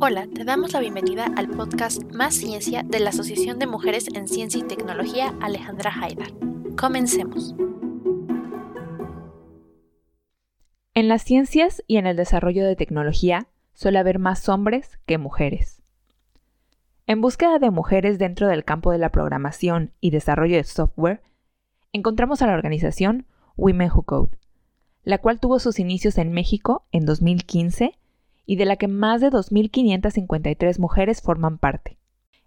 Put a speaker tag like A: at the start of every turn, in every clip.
A: Hola, te damos la bienvenida al podcast Más Ciencia de la Asociación de Mujeres en Ciencia y Tecnología Alejandra Haidar. Comencemos.
B: En las ciencias y en el desarrollo de tecnología suele haber más hombres que mujeres. En búsqueda de mujeres dentro del campo de la programación y desarrollo de software, encontramos a la organización Women Who Code, la cual tuvo sus inicios en México en 2015 y de la que más de 2.553 mujeres forman parte.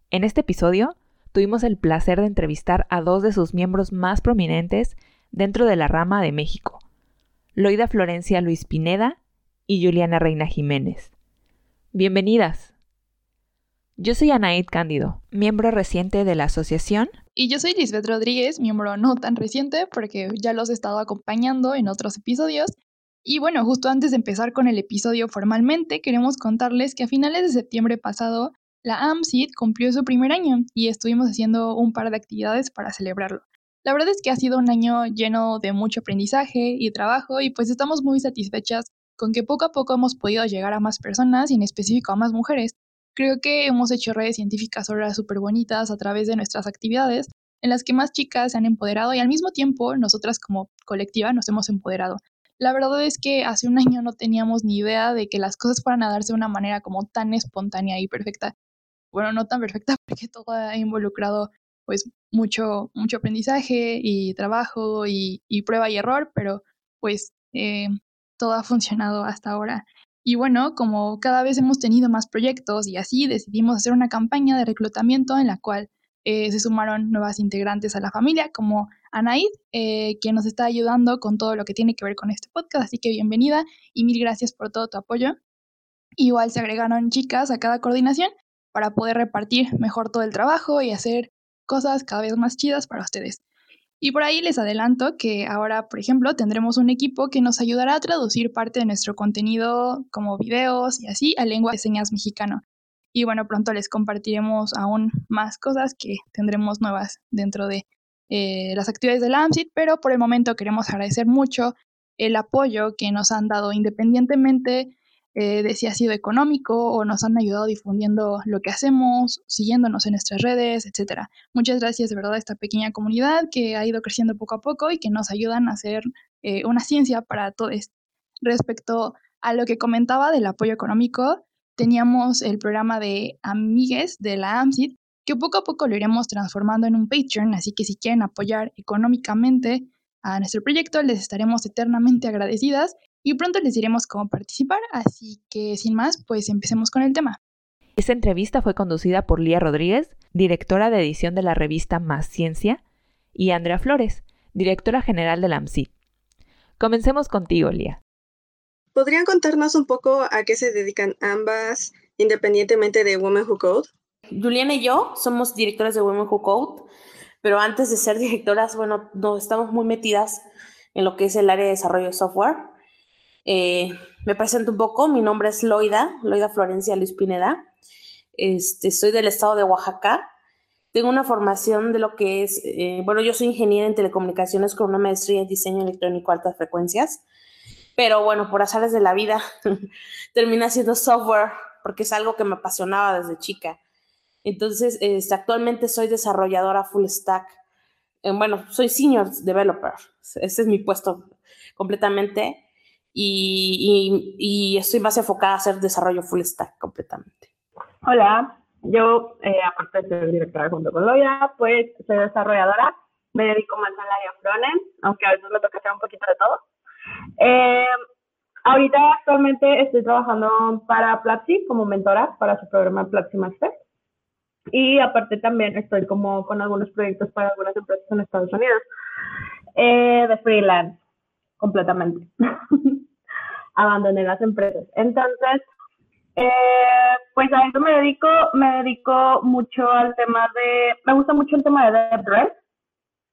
B: En este episodio tuvimos el placer de entrevistar a dos de sus miembros más prominentes dentro de la rama de México, Loida Florencia Luis Pineda y Juliana Reina Jiménez. Bienvenidas. Yo soy Anaid Cándido, miembro reciente de la asociación.
C: Y yo soy Lisbeth Rodríguez, miembro no tan reciente porque ya los he estado acompañando en otros episodios y bueno, justo antes de empezar con el episodio formalmente, queremos contarles que a finales de septiembre pasado, la AMSID cumplió su primer año y estuvimos haciendo un par de actividades para celebrarlo. La verdad es que ha sido un año lleno de mucho aprendizaje y trabajo y pues estamos muy satisfechas con que poco a poco hemos podido llegar a más personas y en específico a más mujeres. Creo que hemos hecho redes científicas ahora súper bonitas a través de nuestras actividades en las que más chicas se han empoderado y al mismo tiempo nosotras como colectiva nos hemos empoderado. La verdad es que hace un año no teníamos ni idea de que las cosas fueran a darse de una manera como tan espontánea y perfecta. Bueno, no tan perfecta porque todo ha involucrado pues mucho, mucho aprendizaje y trabajo y, prueba y error, pero pues eh, todo ha funcionado hasta ahora. Y bueno, como cada vez hemos tenido más proyectos y así decidimos hacer una campaña de reclutamiento en la cual eh, se sumaron nuevas integrantes a la familia, como Anaid, eh, quien nos está ayudando con todo lo que tiene que ver con este podcast. Así que bienvenida y mil gracias por todo tu apoyo. Igual se agregaron chicas a cada coordinación para poder repartir mejor todo el trabajo y hacer cosas cada vez más chidas para ustedes. Y por ahí les adelanto que ahora, por ejemplo, tendremos un equipo que nos ayudará a traducir parte de nuestro contenido como videos y así a lengua de señas mexicano. Y bueno, pronto les compartiremos aún más cosas que tendremos nuevas dentro de eh, las actividades de la AMSIT, pero por el momento queremos agradecer mucho el apoyo que nos han dado independientemente eh, de si ha sido económico o nos han ayudado difundiendo lo que hacemos, siguiéndonos en nuestras redes, etc. Muchas gracias de verdad a esta pequeña comunidad que ha ido creciendo poco a poco y que nos ayudan a hacer eh, una ciencia para todos. Respecto a lo que comentaba del apoyo económico, teníamos el programa de Amigues de la AMSID, que poco a poco lo iremos transformando en un Patreon, así que si quieren apoyar económicamente a nuestro proyecto, les estaremos eternamente agradecidas y pronto les diremos cómo participar, así que sin más, pues empecemos con el tema.
B: Esta entrevista fue conducida por Lía Rodríguez, directora de edición de la revista Más Ciencia, y Andrea Flores, directora general de la AMSID. Comencemos contigo, Lía.
D: ¿Podrían contarnos un poco a qué se dedican ambas, independientemente de Women Who Code?
E: Juliana y yo somos directoras de Women Who Code, pero antes de ser directoras, bueno, no, estamos muy metidas en lo que es el área de desarrollo de software. Eh, me presento un poco, mi nombre es Loida, Loida Florencia Luis Pineda. Este, soy del estado de Oaxaca. Tengo una formación de lo que es, eh, bueno, yo soy ingeniera en telecomunicaciones con una maestría en diseño electrónico altas frecuencias pero bueno, por azares de la vida, terminé haciendo software porque es algo que me apasionaba desde chica. Entonces, este, actualmente soy desarrolladora full stack. Eh, bueno, soy senior developer. Ese es mi puesto completamente. Y, estoy más enfocada a hacer desarrollo full stack completamente.
F: Hola, yo, eh, aparte de ser directora junto con Loya, pues soy desarrolladora. Me dedico más al área frontend, aunque a veces me toca hacer un poquito de todo. Eh, ahorita actualmente estoy trabajando para Platzi como mentora para su programa Platzi Master. Y aparte también estoy como con algunos proyectos para algunas empresas en Estados Unidos. Eh, de freelance, completamente. Abandoné las empresas. Entonces, eh, pues a eso me dedico, me dedico mucho al tema de, me gusta mucho el tema de DevRel.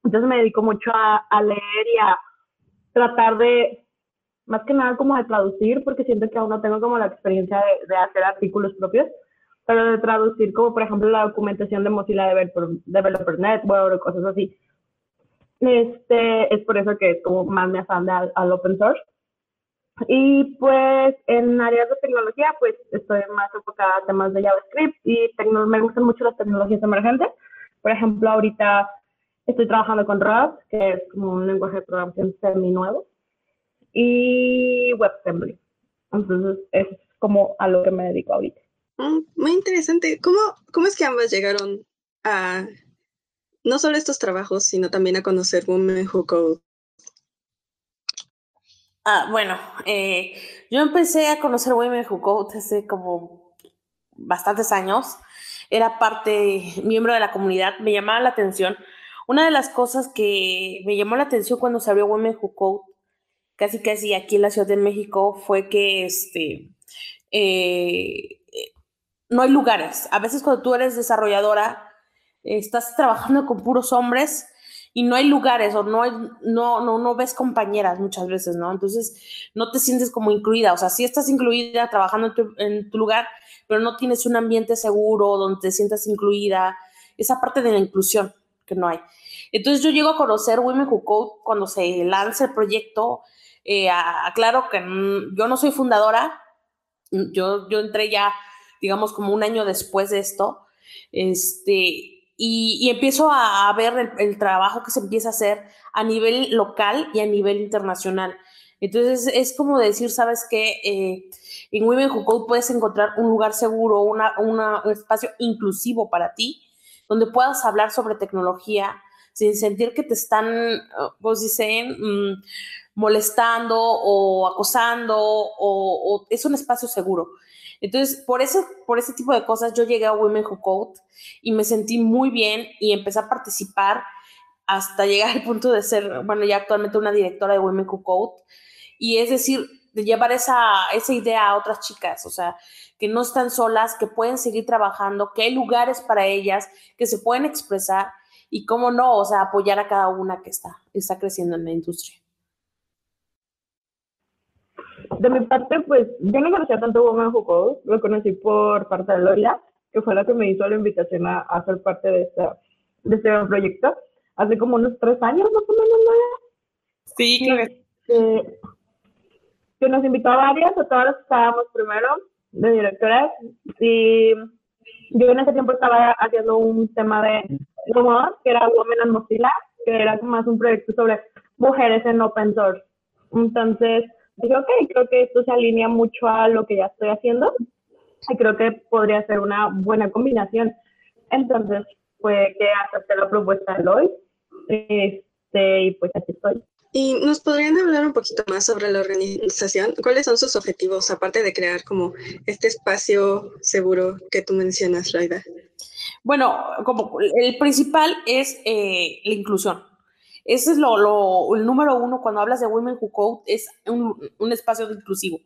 F: Entonces me dedico mucho a, leer y a tratar de, más que nada como de traducir, porque siento que aún no tengo como la experiencia de, hacer artículos propios, pero de traducir como por ejemplo la documentación de Mozilla Developer, Developer Network o cosas así. Este, es por eso que es como más me afán al, open source. Y pues en áreas de tecnología, pues estoy más enfocada a temas de JavaScript y me gustan mucho las tecnologías emergentes. Por ejemplo, ahorita estoy trabajando con Rust, que es como un lenguaje de programación semi nuevo, y WebAssembly. Entonces, es como a lo que me dedico ahorita.
D: Mm, muy interesante. ¿Cómo, ¿Cómo es que ambas llegaron a no solo estos trabajos, sino también a conocer Women Who Code?
E: Ah, bueno, eh, yo empecé a conocer Women Who Code hace como bastantes años. Era parte, miembro de la comunidad, me llamaba la atención. Una de las cosas que me llamó la atención cuando se abrió Women Who Code, casi casi aquí en la Ciudad de México, fue que este, eh, no hay lugares. A veces cuando tú eres desarrolladora, estás trabajando con puros hombres y no hay lugares o no, hay, no, no, no ves compañeras muchas veces, ¿no? Entonces no te sientes como incluida, o sea, sí estás incluida trabajando en tu, en tu lugar, pero no tienes un ambiente seguro donde te sientas incluida, esa parte de la inclusión que no hay. Entonces yo llego a conocer Women Who Code cuando se lanza el proyecto, eh, aclaro que yo no soy fundadora, yo, yo entré ya, digamos, como un año después de esto, este, y, empiezo a, ver el, trabajo que se empieza a hacer a nivel local y a nivel internacional. Entonces es como decir, ¿sabes qué? Eh, en Women Who Code puedes encontrar un lugar seguro, una, un espacio inclusivo para ti, donde puedas hablar sobre tecnología sin sentir que te están, pues dicen, mm, molestando o acosando, o, es un espacio seguro. Entonces, por ese, por ese tipo de cosas, yo llegué a Women Who Code y me sentí muy bien y empecé a participar hasta llegar al punto de ser, bueno, ya actualmente una directora de Women Who Code. Y es decir, de llevar esa, esa idea a otras chicas, o sea, que no están solas, que pueden seguir trabajando, que hay lugares para ellas, que se pueden expresar y cómo no, o sea, apoyar a cada una que está, está creciendo en la industria.
F: De mi parte, pues yo no conocía tanto Woman Who Code, lo conocí por parte de Loria, que fue la que me hizo la invitación a, a ser parte de, esta, de este proyecto, hace como unos tres años más o menos, ¿no?
E: Sí, claro.
F: Que, que nos invitó a varias, a todas las que estábamos primero, de directoras, y yo en ese tiempo estaba haciendo un tema de humor, que era Women and Mozilla, que era más un proyecto sobre mujeres en open source. Entonces, dije, ok, creo que esto se alinea mucho a lo que ya estoy haciendo y creo que podría ser una buena combinación. Entonces, fue que acepté la propuesta de hoy este, y pues aquí estoy.
D: ¿Y nos podrían hablar un poquito más sobre la organización? ¿Cuáles son sus objetivos, aparte de crear como este espacio seguro que tú mencionas, Raida?
E: Bueno, como el principal es eh, la inclusión. Ese es lo, lo, el número uno cuando hablas de Women Who Code, es un, un espacio inclusivo.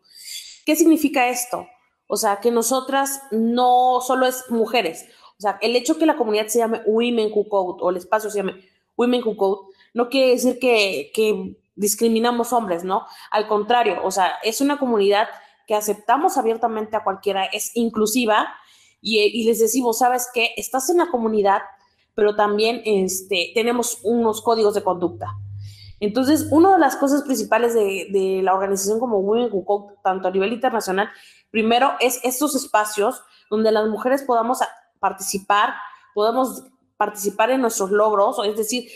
E: ¿Qué significa esto? O sea, que nosotras no solo es mujeres. O sea, el hecho que la comunidad se llame Women Who Code o el espacio se llame Women Who Code no quiere decir que, que discriminamos hombres, ¿no? Al contrario, o sea, es una comunidad que aceptamos abiertamente a cualquiera, es inclusiva y, y les decimos, ¿sabes qué? Estás en la comunidad, pero también este, tenemos unos códigos de conducta. Entonces, una de las cosas principales de, la organización como Women Who Code, tanto a nivel internacional, primero es estos espacios donde las mujeres podamos participar, podamos participar en nuestros logros, es decir,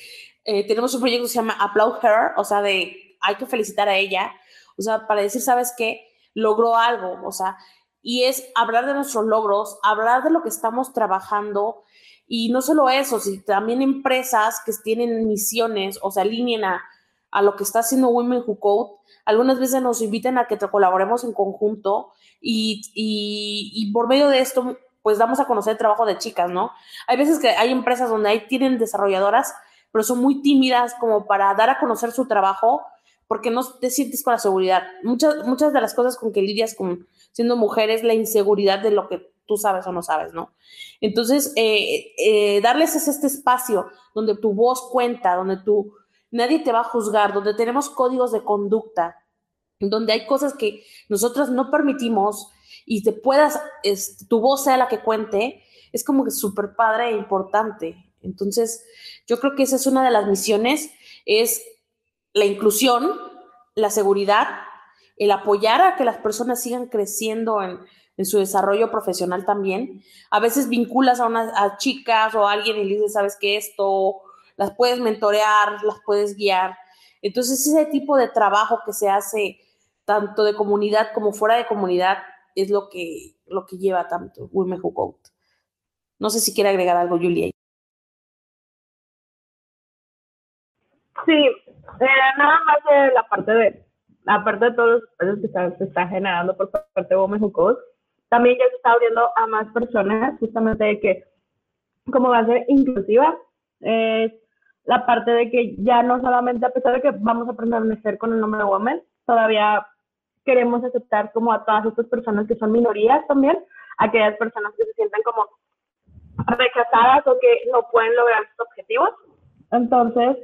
E: eh, tenemos un proyecto que se llama Applaud Her, o sea, de hay que felicitar a ella, o sea, para decir, ¿sabes qué? Logró algo, o sea, y es hablar de nuestros logros, hablar de lo que estamos trabajando, y no solo eso, sino también empresas que tienen misiones o se alineen a, lo que está haciendo Women Who Code, algunas veces nos invitan a que colaboremos en conjunto y, y, por medio de esto, pues damos a conocer el trabajo de chicas, ¿no? Hay veces que hay empresas donde hay, tienen desarrolladoras, pero son muy tímidas como para dar a conocer su trabajo porque no te sientes con la seguridad. Muchas, muchas de las cosas con que lidias con siendo mujer es la inseguridad de lo que tú sabes o no sabes, ¿no? Entonces, eh, eh, darles este espacio donde tu voz cuenta, donde tú, nadie te va a juzgar, donde tenemos códigos de conducta, donde hay cosas que nosotros no permitimos y te puedas, tu voz sea la que cuente, es como que súper padre e importante. Entonces, yo creo que esa es una de las misiones, es la inclusión, la seguridad el apoyar a que las personas sigan creciendo en, su desarrollo profesional también. A veces vinculas a unas a chicas o a alguien y le dices, sabes que esto, las puedes mentorear, las puedes guiar. Entonces, ese tipo de trabajo que se hace tanto de comunidad como fuera de comunidad es lo que, lo que lleva tanto Women Who Code. No sé si quiere agregar algo, Julia.
F: Sí, eh, nada más de la parte de, aparte de todos los espacios que se están generando por parte de Women Who Code, también ya se está abriendo a más personas, justamente de que, como va a ser inclusiva, es la parte de que ya no solamente, a pesar de que vamos a permanecer con el nombre de Women, todavía queremos aceptar como a todas estas personas que son minorías también, aquellas personas que se sienten como rechazadas o que no pueden lograr sus objetivos. Entonces,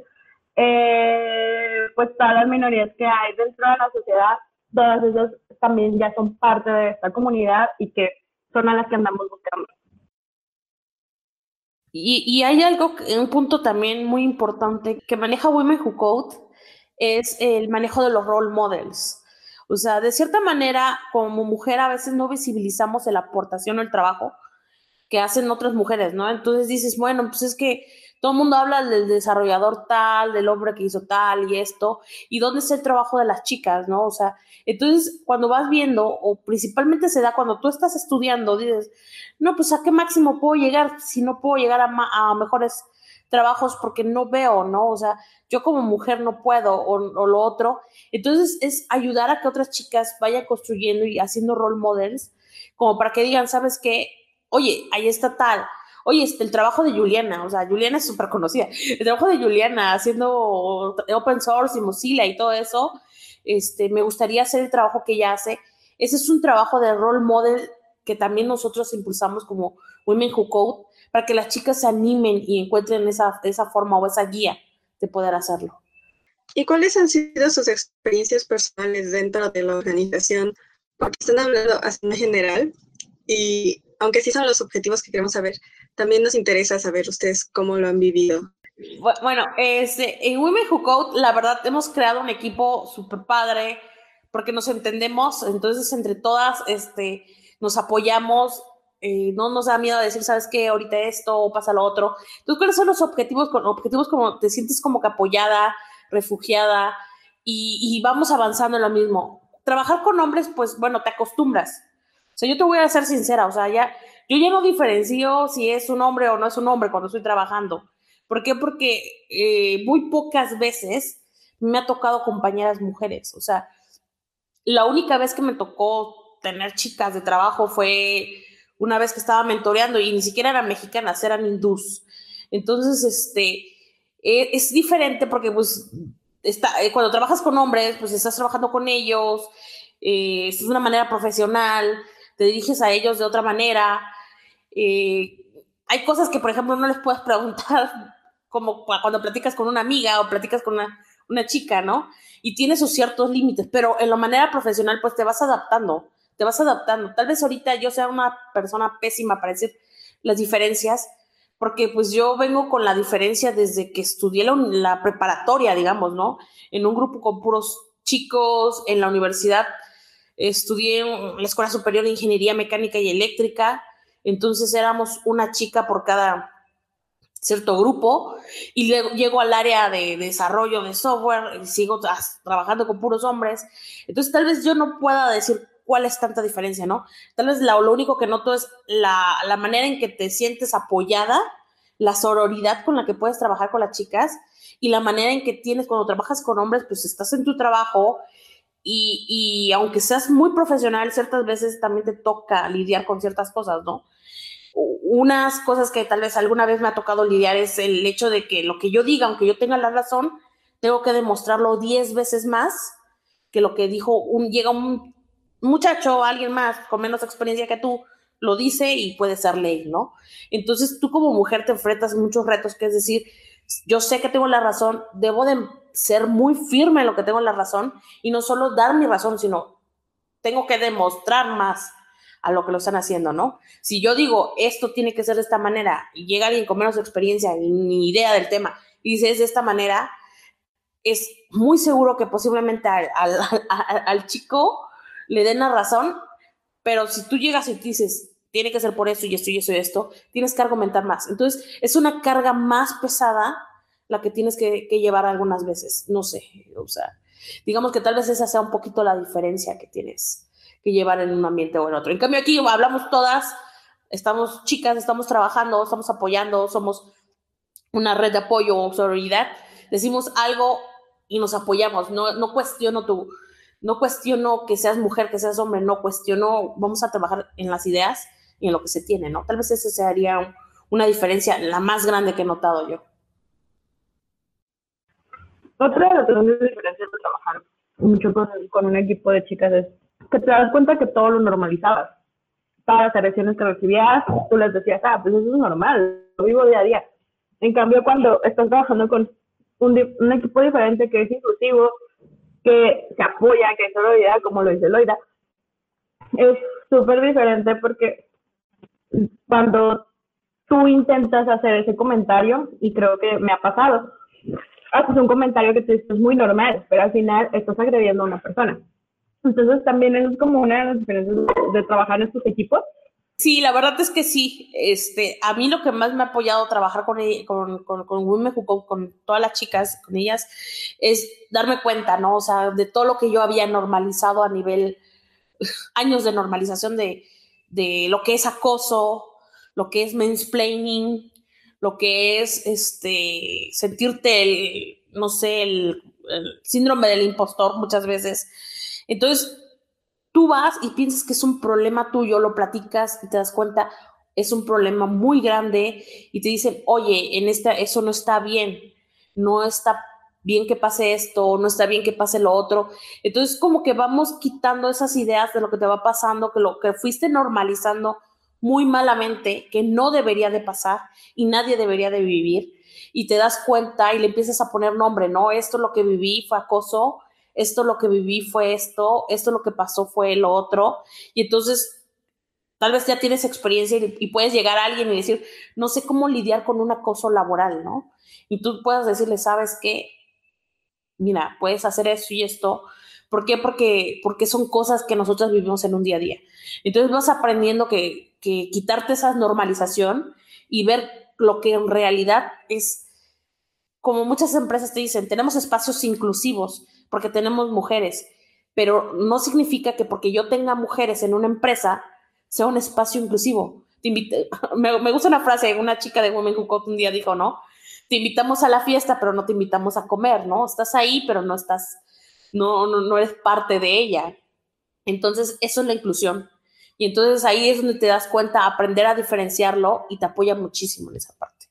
F: eh, pues todas las minorías que hay dentro de la sociedad, todas ellas también ya son parte de esta comunidad y que son a las que andamos buscando.
E: Y, y hay algo, un punto también muy importante que maneja Women Who Code, es el manejo de los role models. O sea, de cierta manera, como mujer a veces no visibilizamos la aportación o el trabajo que hacen otras mujeres, ¿no? Entonces dices, bueno, pues es que todo el mundo habla del desarrollador tal, del hombre que hizo tal y esto, y dónde está el trabajo de las chicas, ¿no? O sea, entonces cuando vas viendo, o principalmente se da cuando tú estás estudiando, dices, no, pues a qué máximo puedo llegar si no puedo llegar a, mejores trabajos porque no veo, ¿no? O sea, yo como mujer no puedo o, lo otro. Entonces es ayudar a que otras chicas vayan construyendo y haciendo role models, como para que digan, ¿sabes qué? Oye, ahí está tal. Oye, este, el trabajo de Juliana, o sea, Juliana es súper conocida. El trabajo de Juliana haciendo open source y Mozilla y todo eso, este, me gustaría hacer el trabajo que ella hace. Ese es un trabajo de role model que también nosotros impulsamos como Women Who Code, para que las chicas se animen y encuentren esa, esa forma o esa guía de poder hacerlo.
D: ¿Y cuáles han sido sus experiencias personales dentro de la organización? Porque están hablando en general y aunque sí son los objetivos que queremos saber, también nos interesa saber ustedes cómo lo han vivido.
E: Bueno, este, en Women Who Code, la verdad, hemos creado un equipo súper padre porque nos entendemos, entonces entre todas este, nos apoyamos eh, no nos da miedo decir, ¿sabes qué? Ahorita esto pasa lo otro. Entonces, ¿cuáles son los objetivos? Con objetivos como te sientes como que apoyada, refugiada y, vamos avanzando en lo mismo. Trabajar con hombres, pues bueno, te acostumbras. O sea, yo te voy a ser sincera, o sea, ya, yo ya no diferencio si es un hombre o no es un hombre cuando estoy trabajando. ¿Por qué? Porque eh, muy pocas veces me ha tocado compañeras mujeres. O sea, la única vez que me tocó tener chicas de trabajo fue una vez que estaba mentoreando y ni siquiera eran mexicanas, eran hindús. Entonces, este, e, es diferente porque pues está, eh, cuando trabajas con hombres, pues estás trabajando con ellos, eh, es una manera profesional, te diriges a ellos de otra manera. Eh, hay cosas que, por ejemplo, no les puedes preguntar como cuando platicas con una amiga o platicas con una, una chica, ¿no? Y tiene sus ciertos límites, pero en la manera profesional, pues te vas adaptando te vas adaptando. Tal vez ahorita yo sea una persona pésima para decir las diferencias, porque pues yo vengo con la diferencia desde que estudié la, preparatoria, digamos, ¿no? En un grupo con puros chicos, en la universidad estudié en la Escuela Superior de Ingeniería Mecánica y Eléctrica, entonces éramos una chica por cada cierto grupo y luego llego al área de desarrollo de software y sigo trabajando con puros hombres. Entonces tal vez yo no pueda decir cuál es tanta diferencia, ¿no? Tal vez lo, único que noto es la, manera en que te sientes apoyada, la sororidad con la que puedes trabajar con las chicas y la manera en que tienes cuando trabajas con hombres, pues estás en tu trabajo y, y aunque seas muy profesional, ciertas veces también te toca lidiar con ciertas cosas, ¿no? Unas cosas que tal vez alguna vez me ha tocado lidiar es el hecho de que lo que yo diga, aunque yo tenga la razón, tengo que demostrarlo diez veces más que lo que dijo un, llega un muchacho alguien más con menos experiencia que tú lo dice y puede ser ley, ¿no? Entonces tú como mujer te enfrentas muchos retos, que es decir, yo sé que tengo la razón, debo de ser muy firme en lo que tengo la razón y no solo dar mi razón, sino tengo que demostrar más a lo que lo están haciendo, ¿no? Si yo digo, esto tiene que ser de esta manera, y llega alguien con menos experiencia ni idea del tema y dice, es de esta manera, es muy seguro que posiblemente al, al, chico le den la razón, pero si tú llegas y dices, tiene que ser por eso y esto y eso y esto, tienes que argumentar más. Entonces, es una carga más pesada la que tienes que, que, llevar algunas veces. No sé, o sea, digamos que tal vez esa sea un poquito la diferencia que tienes que llevar en un ambiente o en otro. En cambio, aquí hablamos todas, estamos chicas, estamos trabajando, estamos apoyando, somos una red de apoyo o solidaridad, decimos algo y nos apoyamos. No, no cuestiono tu, no cuestiono que seas mujer, que seas hombre, no cuestiono, vamos a trabajar en las ideas y en lo que se tiene, ¿no? Tal vez esa sería una diferencia, la más grande que he notado yo.
F: Otra de las grandes diferencias de trabajar mucho con, con, un equipo de chicas es que te das cuenta que todo lo normalizabas. Todas las agresiones que recibías, tú les decías, ah, pues eso es normal, lo vivo día a día. En cambio, cuando estás trabajando con un, un equipo diferente que es inclusivo, que se apoya, que es solidaridad, como lo dice Loida, es súper diferente porque cuando tú intentas hacer ese comentario, y creo que me ha pasado, haces un comentario que te es muy normal, pero al final estás agrediendo a una persona. Entonces también es como una de las diferencias de, trabajar en estos equipos.
E: Sí, la verdad es que sí. Este, a mí lo que más me ha apoyado trabajar con, con, con, con Women con todas las chicas, con ellas, es darme cuenta, ¿no? O sea, de todo lo que yo había normalizado a nivel, años de normalización de, de lo que es acoso, lo que es mansplaining, lo que es este, sentirte el, no sé, el, síndrome del impostor muchas veces. Entonces, tú vas y piensas que es un problema tuyo, lo platicas y te das cuenta, es un problema muy grande y te dicen, oye, en esta, eso no está bien, no está bien que pase esto, no está bien que pase lo otro. Entonces, como que vamos quitando esas ideas de lo que te va pasando, que lo que fuiste normalizando muy malamente, que no debería de pasar y nadie debería de vivir, y te das cuenta y le empiezas a poner nombre, ¿no? Esto lo que viví fue acoso, esto lo que viví fue esto, esto lo que pasó fue lo otro, y entonces tal vez ya tienes experiencia y, puedes llegar a alguien y decir, no sé cómo lidiar con un acoso laboral, ¿no? Y tú puedes decirle, ¿sabes qué? Mira, puedes hacer esto y esto. ¿Por qué? Porque, porque son cosas que nosotros vivimos en un día a día. Entonces vas aprendiendo que que quitarte esa normalización y ver lo que en realidad es, como muchas empresas te dicen, tenemos espacios inclusivos porque tenemos mujeres, pero no significa que porque yo tenga mujeres en una empresa sea un espacio inclusivo. Te me, gusta una frase, una chica de Women Who Code un día dijo, ¿no? Te invitamos a la fiesta, pero no te invitamos a comer, ¿no? Estás ahí, pero no estás, no, no, no eres parte de ella. Entonces, eso es la inclusión. Y entonces ahí es donde te das cuenta, aprender a diferenciarlo y te apoya muchísimo en esa parte.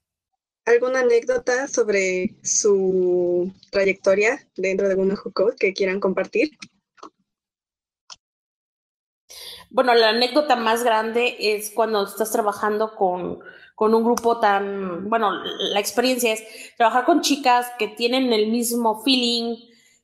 D: ¿Alguna anécdota sobre su trayectoria dentro de Women Code que quieran compartir?
E: Bueno, la anécdota más grande es cuando estás trabajando con, con un grupo tan, bueno, la experiencia es trabajar con chicas que tienen el mismo feeling,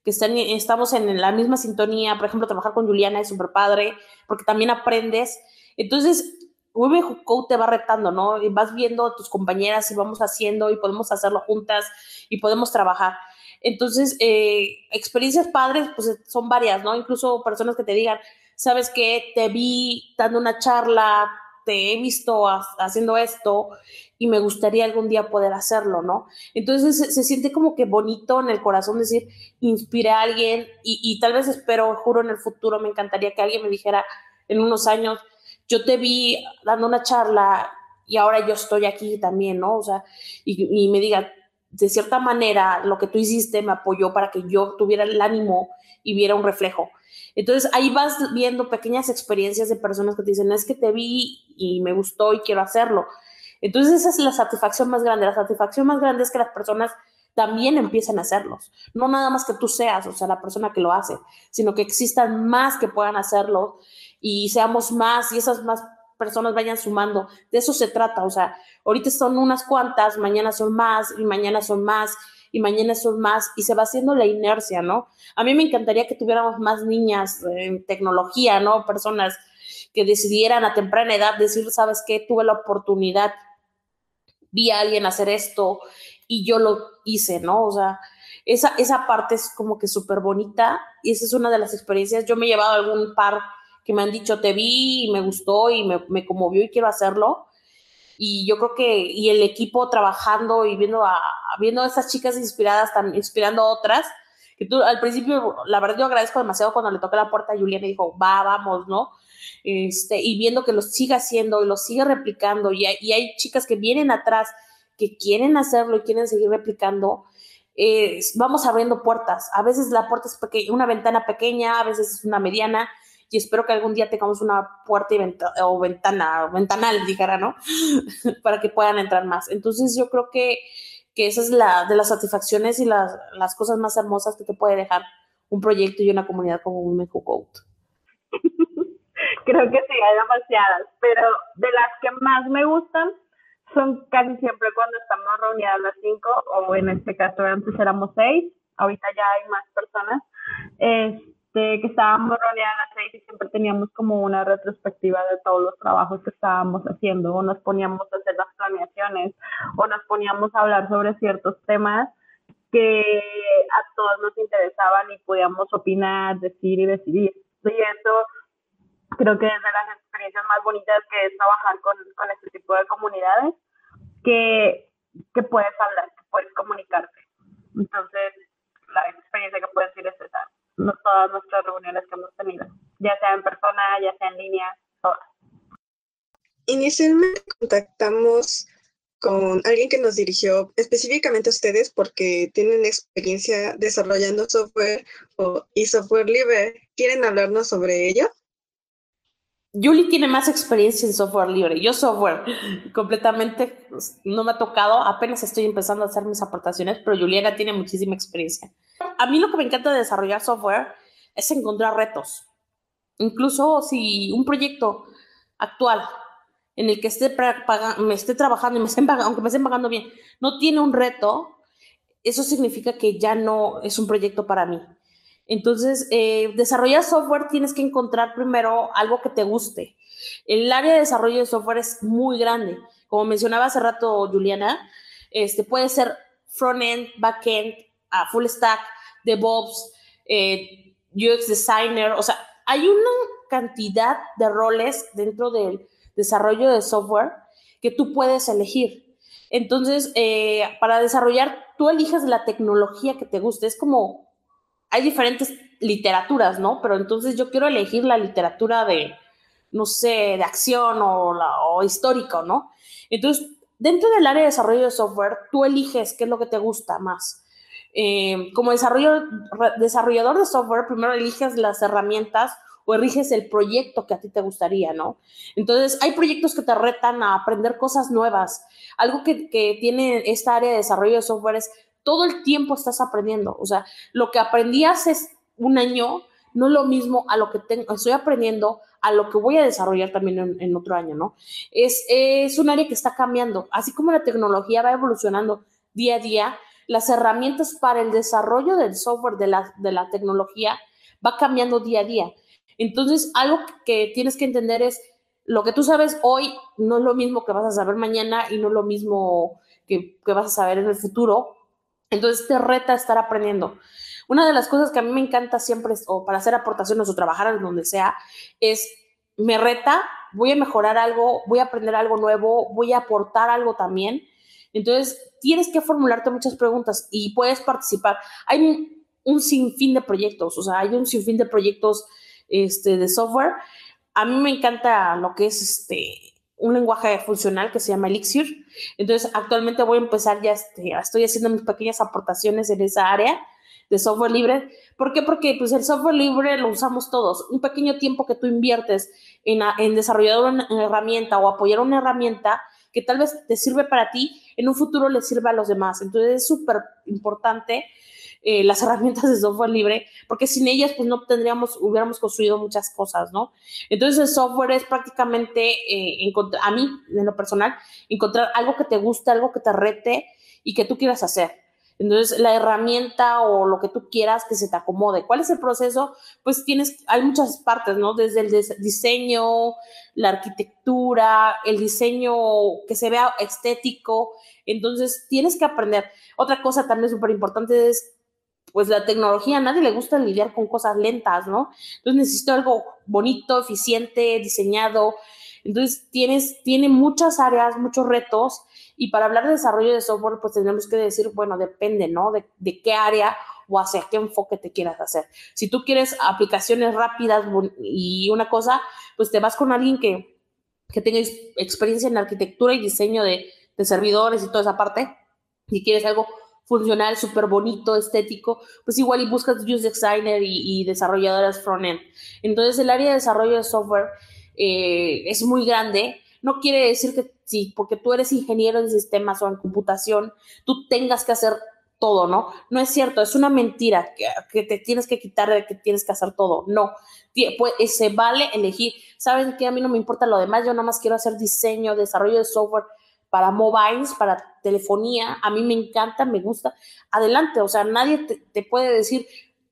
E: que están, estamos en la misma sintonía. Por ejemplo, trabajar con Juliana es súper padre porque también aprendes. Entonces, Women Code te va retando, ¿no? Y vas viendo a tus compañeras y vamos haciendo y podemos hacerlo juntas y podemos trabajar. Entonces, eh, experiencias padres, pues son varias, ¿no? Incluso personas que te digan, ¿sabes qué? Te vi dando una charla te he visto haciendo esto y me gustaría algún día poder hacerlo, ¿no? Entonces se, siente como que bonito en el corazón decir, inspire a alguien y, tal vez espero, juro en el futuro, me encantaría que alguien me dijera en unos años, yo te vi dando una charla y ahora yo estoy aquí también, ¿no? O sea, y, y me diga, de cierta manera, lo que tú hiciste me apoyó para que yo tuviera el ánimo y viera un reflejo. Entonces ahí vas viendo pequeñas experiencias de personas que te dicen, es que te vi y me gustó y quiero hacerlo. Entonces esa es la satisfacción más grande. La satisfacción más grande es que las personas también empiecen a hacerlos. No nada más que tú seas, o sea, la persona que lo hace, sino que existan más que puedan hacerlo y seamos más y esas más personas vayan sumando. De eso se trata, o sea, ahorita son unas cuantas, mañana son más y mañana son más y mañana son más y se va haciendo la inercia, ¿no? A mí me encantaría que tuviéramos más niñas en tecnología, ¿no? Personas que decidieran a temprana edad decir, ¿sabes qué? Tuve la oportunidad, vi a alguien hacer esto y yo lo hice, ¿no? O sea, esa, esa parte es como que súper bonita y esa es una de las experiencias. Yo me he llevado algún par que me han dicho, te vi y me gustó y me, me conmovió y quiero hacerlo. Y yo creo que, y el equipo trabajando y viendo a, viendo a esas chicas inspiradas, también inspirando a otras, que tú al principio, la verdad yo agradezco demasiado cuando le toqué la puerta a Juliana y dijo, va, vamos, ¿no? Este, y viendo que lo sigue haciendo y lo sigue replicando y hay, y hay chicas que vienen atrás que quieren hacerlo y quieren seguir replicando, eh, vamos abriendo puertas. A veces la puerta es pequeña, una ventana pequeña, a veces es una mediana, y espero que algún día tengamos una puerta o ventana, o ventanal, dijera, ¿no? Para que puedan entrar más. Entonces yo creo que, que esa es la de las satisfacciones y las, las cosas más hermosas que te puede dejar un proyecto y una comunidad como Women Who Code.
F: creo que sí, hay demasiadas, pero de las que más me gustan son casi siempre cuando estamos reunidas las cinco, o en este caso antes éramos seis, ahorita ya hay más personas, este, que estábamos las seis y siempre teníamos como una retrospectiva de todos los trabajos que estábamos haciendo, o nos poníamos a hacer las planeaciones, o nos poníamos a hablar sobre ciertos temas que a todos nos interesaban y podíamos opinar, decir y decidir. Y eso creo que es de las experiencias más bonitas que es trabajar con, con este tipo de comunidades, que, que puedes hablar, que puedes comunicarte. Entonces, la experiencia que puedes decir es esa, no todas nuestras reuniones que hemos tenido, ya sea en persona, ya sea en línea, todas.
D: Inicialmente contactamos con alguien que nos dirigió específicamente a ustedes porque tienen experiencia desarrollando software y software libre. ¿Quieren hablarnos sobre ello?
E: Julie tiene más experiencia en software libre. Yo software completamente pues, no me ha tocado, apenas estoy empezando a hacer mis aportaciones, pero Juliana tiene muchísima experiencia. A mí lo que me encanta de desarrollar software es encontrar retos. Incluso si un proyecto actual en el que esté me esté trabajando y me estén pagando, aunque me estén pagando bien, no tiene un reto, eso significa que ya no es un proyecto para mí. Entonces, eh, desarrollar software tienes que encontrar primero algo que te guste. El área de desarrollo de software es muy grande. Como mencionaba hace rato Juliana, este, puede ser front-end, back-end, full stack, DevOps, eh, UX designer. O sea, hay una cantidad de roles dentro del desarrollo de software que tú puedes elegir. Entonces, eh, para desarrollar, tú eliges la tecnología que te guste. Es como hay diferentes literaturas, ¿no? Pero entonces yo quiero elegir la literatura de, no sé, de acción o, la, o histórico, ¿no? Entonces, dentro del área de desarrollo de software, tú eliges qué es lo que te gusta más. Eh, como desarrollo, desarrollador de software, primero eliges las herramientas o eliges el proyecto que a ti te gustaría, ¿no? Entonces, hay proyectos que te retan a aprender cosas nuevas. Algo que, que tiene esta área de desarrollo de software es todo el tiempo estás aprendiendo. O sea, lo que aprendí hace un año no es lo mismo a lo que tengo, estoy aprendiendo, a lo que voy a desarrollar también en, otro año, ¿no? Es, es un área que está cambiando. Así como la tecnología va evolucionando día a día, las herramientas para el desarrollo del software de la, de la tecnología va cambiando día a día. Entonces, algo que tienes que entender es, lo que tú sabes hoy no es lo mismo que vas a saber mañana y no es lo mismo que, que vas a saber en el futuro entonces te reta estar aprendiendo. Una de las cosas que a mí me encanta siempre, o para hacer aportaciones o trabajar en donde sea, es me reta, voy a mejorar algo, voy a aprender algo nuevo, voy a aportar algo también. Entonces, tienes que formularte muchas preguntas y puedes participar. Hay un, sinfín de proyectos, o sea, hay un sinfín de proyectos este, de software. A mí me encanta lo que es este, un lenguaje funcional que se llama Elixir. Entonces, actualmente voy a empezar ya, este, estoy haciendo mis pequeñas aportaciones en esa área de software libre. ¿Por qué? Porque pues, el software libre lo usamos todos. Un pequeño tiempo que tú inviertes en, en desarrollar una herramienta o apoyar una herramienta que tal vez te sirve para ti, en un futuro le sirve a los demás. Entonces, es súper importante eh, las herramientas de software libre, porque sin ellas pues no tendríamos, hubiéramos construido muchas cosas, ¿no? Entonces el software es prácticamente, eh, a mí, en lo personal, encontrar algo que te guste, algo que te rete y que tú quieras hacer. Entonces, la herramienta o lo que tú quieras que se te acomode. ¿Cuál es el proceso? Pues tienes, hay muchas partes, ¿no? Desde el diseño, la arquitectura, el diseño que se vea estético. Entonces, tienes que aprender. Otra cosa también súper importante es pues la tecnología, a nadie le gusta lidiar con cosas lentas, ¿no? Entonces necesito algo bonito, eficiente, diseñado. Entonces tienes, tiene muchas áreas, muchos retos y para hablar de desarrollo de software, pues tenemos que decir, bueno, depende, ¿no? De, de qué área o hacia qué enfoque te quieras hacer. Si tú quieres aplicaciones rápidas y una cosa, pues te vas con alguien que, que tenga experiencia en arquitectura y diseño de, de servidores y toda esa parte. Si quieres algo funcional, súper bonito, estético, pues igual y buscas user designer y, y desarrolladoras front-end. Entonces, el área de desarrollo de software eh, es muy grande. No quiere decir que sí, porque tú eres ingeniero en sistemas o en computación, tú tengas que hacer todo, ¿no? No es cierto, es una mentira que, te tienes que quitar de que tienes que hacer todo. No, pues, se vale elegir. ¿Saben qué? A mí no me importa lo demás, yo nada más quiero hacer diseño, desarrollo de software para mobiles, para telefonía, a mí me encanta, me gusta, adelante, o sea, nadie te, puede decir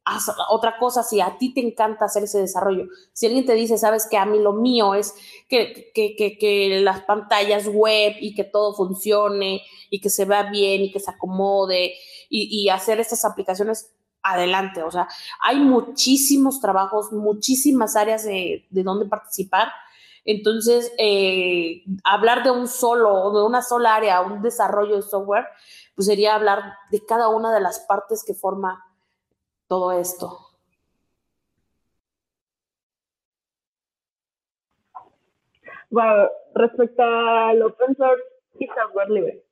E: haz otra cosa si a ti te encanta hacer ese desarrollo. Si alguien te dice, sabes que a mí lo mío es que, que, que, que las pantallas web y que todo funcione y que se vea bien y que se acomode y, hacer estas aplicaciones adelante. O sea, hay muchísimos trabajos, muchísimas áreas de, de donde participar entonces, eh, hablar de un solo, de una sola área, un desarrollo de software, pues sería hablar de cada una de las partes que forma todo esto.
F: Bueno, respecto al open source y software libre,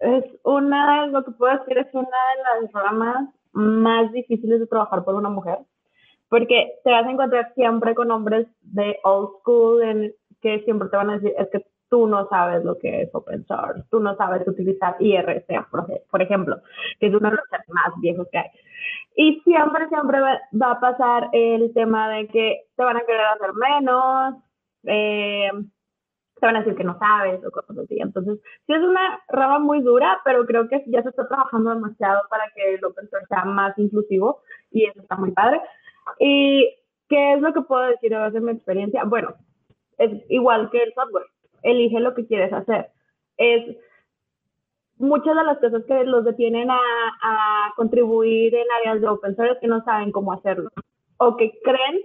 F: es una, lo que puedo decir, es una de las ramas más difíciles de trabajar por una mujer porque te vas a encontrar siempre con hombres de old school en que siempre te van a decir, es que tú no sabes lo que es open source, tú no sabes utilizar IRC, por, ejemplo, que es uno de los más viejos que hay. Y siempre, siempre va, a pasar el tema de que te van a querer hacer menos, eh, te van a decir que no sabes o cosas así. Entonces, sí es una rama muy dura, pero creo que ya se está trabajando demasiado para que el open source sea más inclusivo y eso está muy padre. ¿Y qué es lo que puedo decir de mi experiencia? Bueno, es igual que el software. Elige lo que quieres hacer. Es muchas de las cosas que los detienen a, a contribuir en áreas de open source es que no saben cómo hacerlo. O que creen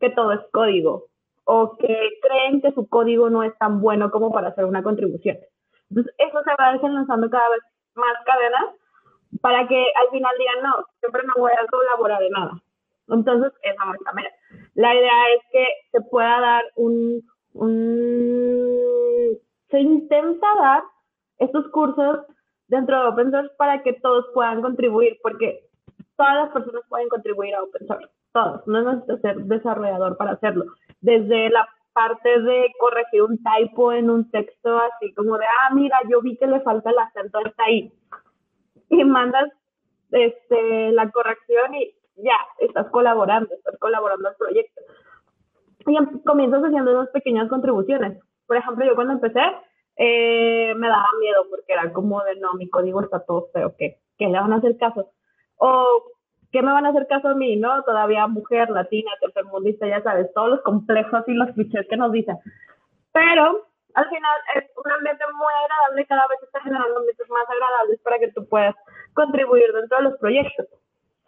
F: que todo es código. O que creen que su código no es tan bueno como para hacer una contribución. Entonces, eso se va desenlazando cada vez más cadenas para que al final digan, no, siempre no voy a colaborar en nada. Entonces, esa también. La idea es que se pueda dar un, un, se intenta dar estos cursos dentro de Open Source para que todos puedan contribuir, porque todas las personas pueden contribuir a Open Source, todos, no necesitas ser desarrollador para hacerlo. Desde la parte de corregir un typo en un texto, así como de, ah, mira, yo vi que le falta el acento, está ahí. Y mandas este, la corrección y ya estás colaborando, estás colaborando al proyecto. Y em, comienzas haciendo unas pequeñas contribuciones. Por ejemplo, yo cuando empecé, eh, me daba miedo porque era como de, no, mi código está todo feo, ¿qué? ¿Qué le van a hacer caso? O, ¿qué me van a hacer caso a mí, no? Todavía mujer, latina, tercermundista, ya sabes, todos los complejos y los clichés que nos dicen. Pero, al final, es un ambiente muy agradable, cada vez está generando ambientes más agradables para que tú puedas contribuir dentro de los proyectos.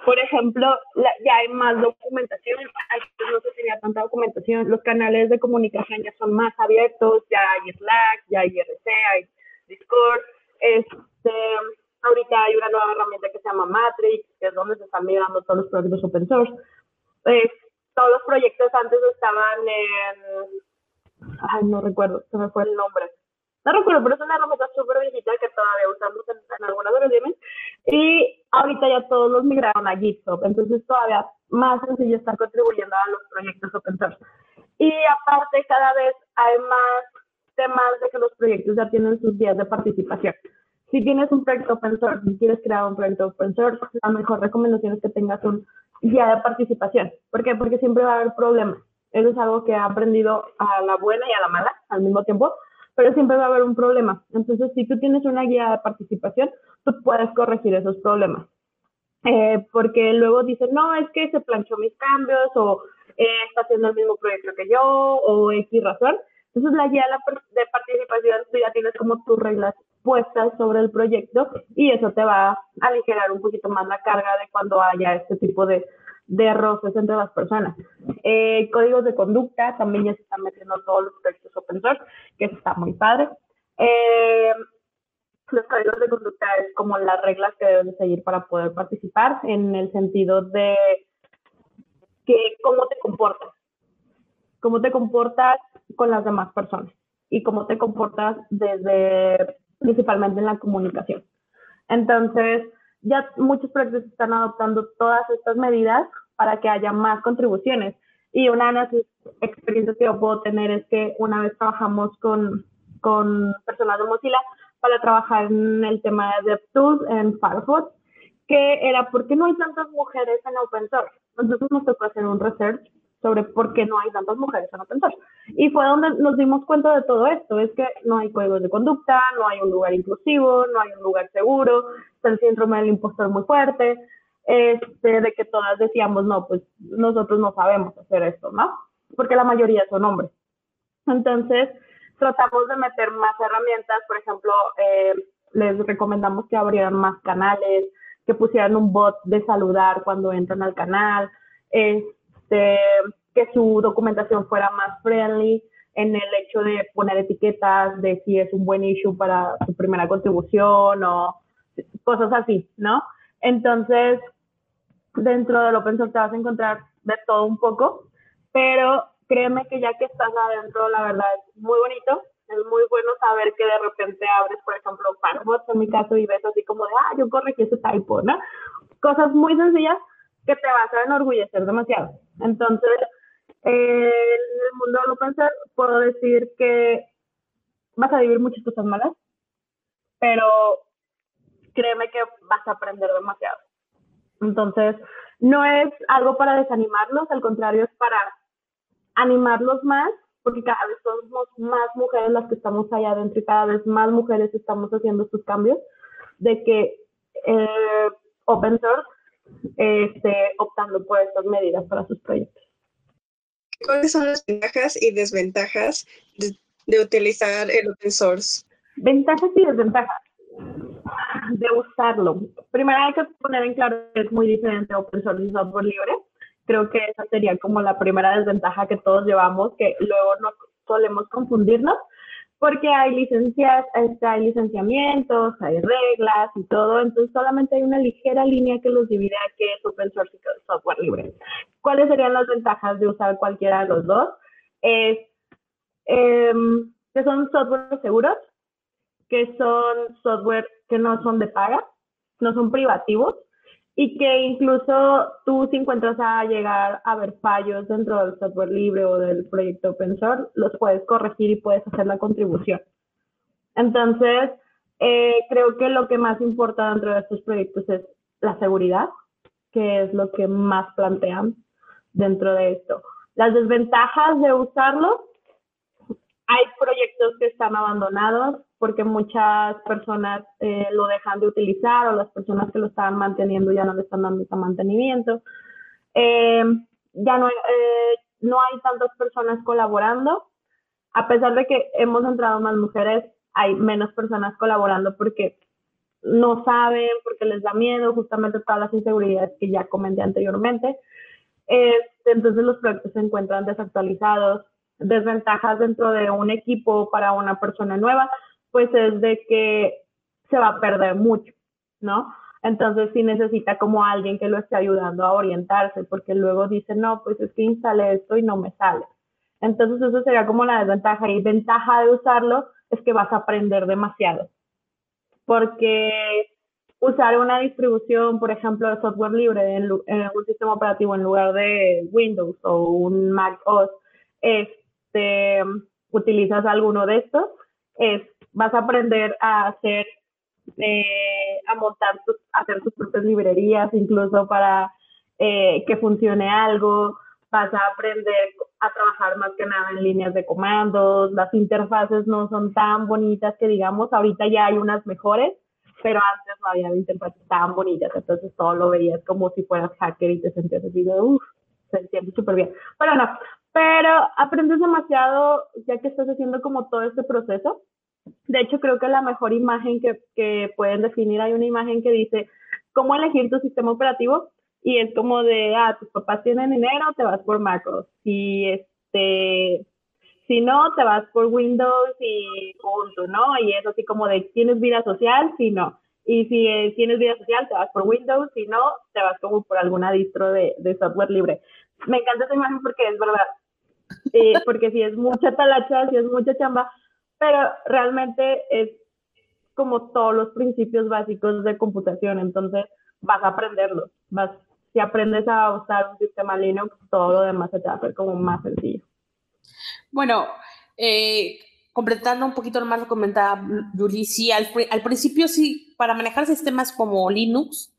F: Por ejemplo, ya hay más documentación, antes no se tenía tanta documentación, los canales de comunicación ya son más abiertos, ya hay Slack, ya hay IRC, hay Discord, este, ahorita hay una nueva herramienta que se llama Matrix, que es donde se están migrando todos los proyectos open source. todos los proyectos antes estaban en, ay, no recuerdo, se me fue el nombre, no recuerdo, pero es una herramienta súper viejita que todavía usamos en, en algunas de Y ahorita ya todos los migraron a GitHub, entonces todavía más sencillo estar contribuyendo a los proyectos open source. Y aparte, cada vez hay más temas de que los proyectos ya tienen sus días de participación. Si tienes un proyecto open source, si quieres crear un proyecto open source, la mejor recomendación es que tengas un guía de participación. ¿Por qué? Porque siempre va a haber problemas. Eso es algo que he aprendido a la buena y a la mala al mismo tiempo pero siempre va a haber un problema. Entonces, si tú tienes una guía de participación, tú puedes corregir esos problemas. Eh, porque luego dicen, no, es que se planchó mis cambios o eh, está haciendo el mismo proyecto que yo o X razón. Entonces, la guía de participación, tú ya tienes como tus reglas puestas sobre el proyecto y eso te va a aligerar un poquito más la carga de cuando haya este tipo de, de roces entre las personas. Eh, códigos de conducta, también ya se están metiendo todos los proyectos open source, que está muy padre. Eh, los códigos de conducta es como las reglas que debes seguir para poder participar en el sentido de que cómo te comportas, cómo te comportas con las demás personas y cómo te comportas desde principalmente en la comunicación. Entonces, ya muchos proyectos están adoptando todas estas medidas para que haya más contribuciones. Y una de las experiencias que yo puedo tener es que una vez trabajamos con, con personas de Mozilla para trabajar en el tema de DevTools en Firefox, que era ¿por qué no hay tantas mujeres en open source? Entonces nos tocó hacer un research sobre por qué no hay tantas mujeres en open source. Y fue donde nos dimos cuenta de todo esto, es que no hay códigos de conducta, no hay un lugar inclusivo, no hay un lugar seguro, está el síndrome del impostor muy fuerte, este, de que todas decíamos, no, pues nosotros no sabemos hacer esto, ¿no? Porque la mayoría son hombres. Entonces, tratamos de meter más herramientas, por ejemplo, eh, les recomendamos que abrieran más canales, que pusieran un bot de saludar cuando entran al canal, este, que su documentación fuera más friendly en el hecho de poner etiquetas de si es un buen issue para su primera contribución o cosas así, ¿no? Entonces, dentro del open source te vas a encontrar de todo un poco, pero créeme que ya que estás adentro, la verdad es muy bonito, es muy bueno saber que de repente abres, por ejemplo, Firefox en mi caso y ves así como de, ah, yo corregí ese typo, ¿no? Cosas muy sencillas que te vas a enorgullecer demasiado. Entonces, en el mundo del open source puedo decir que vas a vivir muchas cosas malas, pero créeme que vas a aprender demasiado. Entonces, no es algo para desanimarlos, al contrario, es para animarlos más, porque cada vez somos más mujeres las que estamos allá adentro y cada vez más mujeres estamos haciendo estos cambios, de que eh, open source esté optando por estas medidas para sus proyectos.
D: ¿Cuáles son las ventajas y desventajas de, de utilizar el open source?
F: Ventajas y desventajas de usarlo. Primero hay que poner en claro que es muy diferente open source y software libre. Creo que esa sería como la primera desventaja que todos llevamos, que luego nos solemos confundirnos, porque hay licencias, este, hay licenciamientos, hay reglas y todo, entonces solamente hay una ligera línea que los divide a qué es open source y qué es software libre. ¿Cuáles serían las ventajas de usar cualquiera de los dos? Es em, que son software seguros, que son software que no son de paga, no son privativos y que incluso tú si encuentras a llegar a ver fallos dentro del software libre o del proyecto open source, los puedes corregir y puedes hacer la contribución. Entonces, eh, creo que lo que más importa dentro de estos proyectos es la seguridad, que es lo que más plantean dentro de esto. Las desventajas de usarlo, hay proyectos que están abandonados, porque muchas personas eh, lo dejan de utilizar o las personas que lo estaban manteniendo ya no le están dando ese mantenimiento. Eh, ya no, eh, no hay tantas personas colaborando. A pesar de que hemos entrado más mujeres, hay menos personas colaborando porque no saben, porque les da miedo, justamente todas las inseguridades que ya comenté anteriormente. Este, entonces los proyectos se encuentran desactualizados, desventajas dentro de un equipo para una persona nueva pues es de que se va a perder mucho, ¿no? Entonces sí necesita como alguien que lo esté ayudando a orientarse, porque luego dice, no, pues es que instalé esto y no me sale. Entonces eso sería como la desventaja. Y ventaja de usarlo es que vas a aprender demasiado. Porque usar una distribución, por ejemplo, de software libre en, un sistema operativo en lugar de Windows o un Mac OS, este, utilizas alguno de estos, es vas a aprender a hacer, eh, a montar, a hacer tus propias librerías, incluso para eh, que funcione algo, vas a aprender a trabajar más que nada en líneas de comandos, las interfaces no son tan bonitas que digamos, ahorita ya hay unas mejores, pero antes no había interfaces tan bonitas, entonces todo lo veías como si fueras hacker y te sentías así de, uff, se siente súper bien. Pero no, pero aprendes demasiado ya que estás haciendo como todo este proceso De hecho, creo que la mejor imagen que, que pueden definir, hay una imagen que dice cómo elegir tu sistema operativo y es como de, ah, tus papás tienen dinero, te vas por macros. Si, este, si no, te vas por Windows y punto, ¿no? Y es así como de, ¿tienes vida social? Si no. Y si eh, tienes vida social, te vas por Windows, si no, te vas como por alguna distro de, de software libre. Me encanta esa imagen porque es verdad. Eh, porque si es mucha talacha, si es mucha chamba, pero realmente es como todos los principios básicos de computación, entonces vas a aprenderlos, vas si aprendes a usar un sistema Linux, todo lo demás se te va a hacer como más sencillo.
E: Bueno, eh, completando un poquito más lo comentaba Julie, sí, al, al, principio sí, para manejar sistemas como Linux,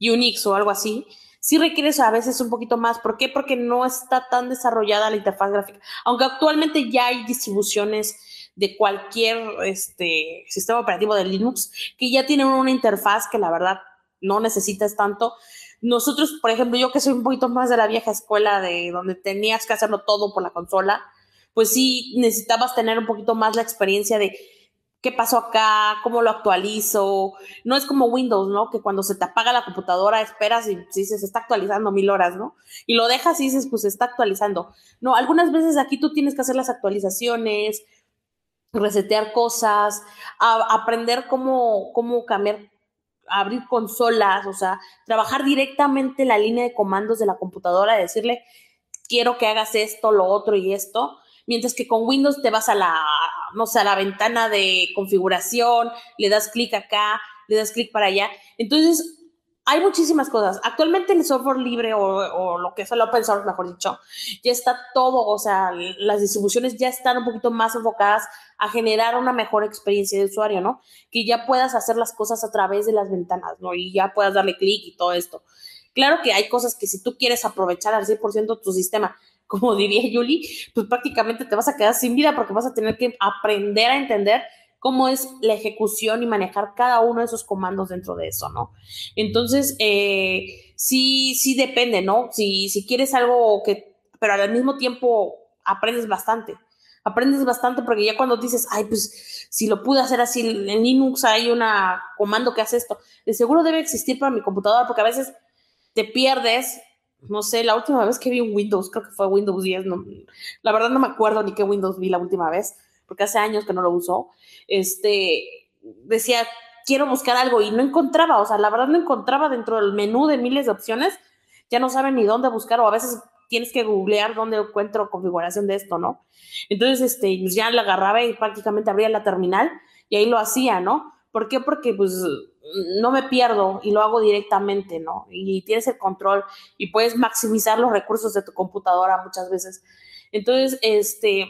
E: Unix o algo así, sí requieres a veces un poquito más. ¿Por qué? Porque no está tan desarrollada la interfaz gráfica. Aunque actualmente ya hay distribuciones de cualquier este, sistema operativo de Linux que ya tienen una interfaz que la verdad no necesitas tanto. Nosotros, por ejemplo, yo que soy un poquito más de la vieja escuela de donde tenías que hacerlo todo por la consola, pues sí necesitabas tener un poquito más la experiencia de qué pasó acá, cómo lo actualizo. No es como Windows, ¿no? Que cuando se te apaga la computadora esperas y dices, está actualizando mil horas, ¿no? Y lo dejas y dices, pues está actualizando. No, algunas veces aquí tú tienes que hacer las actualizaciones, resetear cosas, aprender cómo, cómo cambiar abrir consolas, o sea, trabajar directamente la línea de comandos de la computadora, decirle, quiero que hagas esto, lo otro y esto, mientras que con Windows te vas a la, no sé, a la ventana de configuración, le das clic acá, le das clic para allá. Entonces, hay muchísimas cosas. Actualmente el software libre o, lo que es el open source, mejor dicho, ya está todo, o sea, las distribuciones ya están un poquito más enfocadas a generar una mejor experiencia de usuario, ¿no? Que ya puedas hacer las cosas a través de las ventanas, ¿no? Y ya puedas darle clic y todo esto. Claro que hay cosas que si tú quieres aprovechar al 100% tu sistema, como diría Julie, pues prácticamente te vas a quedar sin vida porque vas a tener que aprender a entender cómo es la ejecución y manejar cada uno de esos comandos dentro de eso, ¿no? Entonces, eh, sí, sí depende, ¿no? Si, si quieres algo que, pero al mismo tiempo aprendes bastante. Aprendes bastante porque ya cuando dices, ay, pues si lo pude hacer así, en Linux hay un comando que hace esto, de seguro debe existir para mi computadora porque a veces te pierdes no sé, la última vez que vi un Windows, creo que fue Windows 10, no, la verdad no me acuerdo ni qué Windows vi la última vez, porque hace años que no lo uso, este, decía, quiero buscar algo y no encontraba, o sea, la verdad no encontraba dentro del menú de miles de opciones, ya no saben ni dónde buscar o a veces tienes que googlear dónde encuentro configuración de esto, ¿no? Entonces, este, pues ya la agarraba y prácticamente abría la terminal y ahí lo hacía, ¿no? ¿Por qué? Porque pues no me pierdo y lo hago directamente, ¿no? Y tienes el control y puedes maximizar los recursos de tu computadora muchas veces. Entonces, este,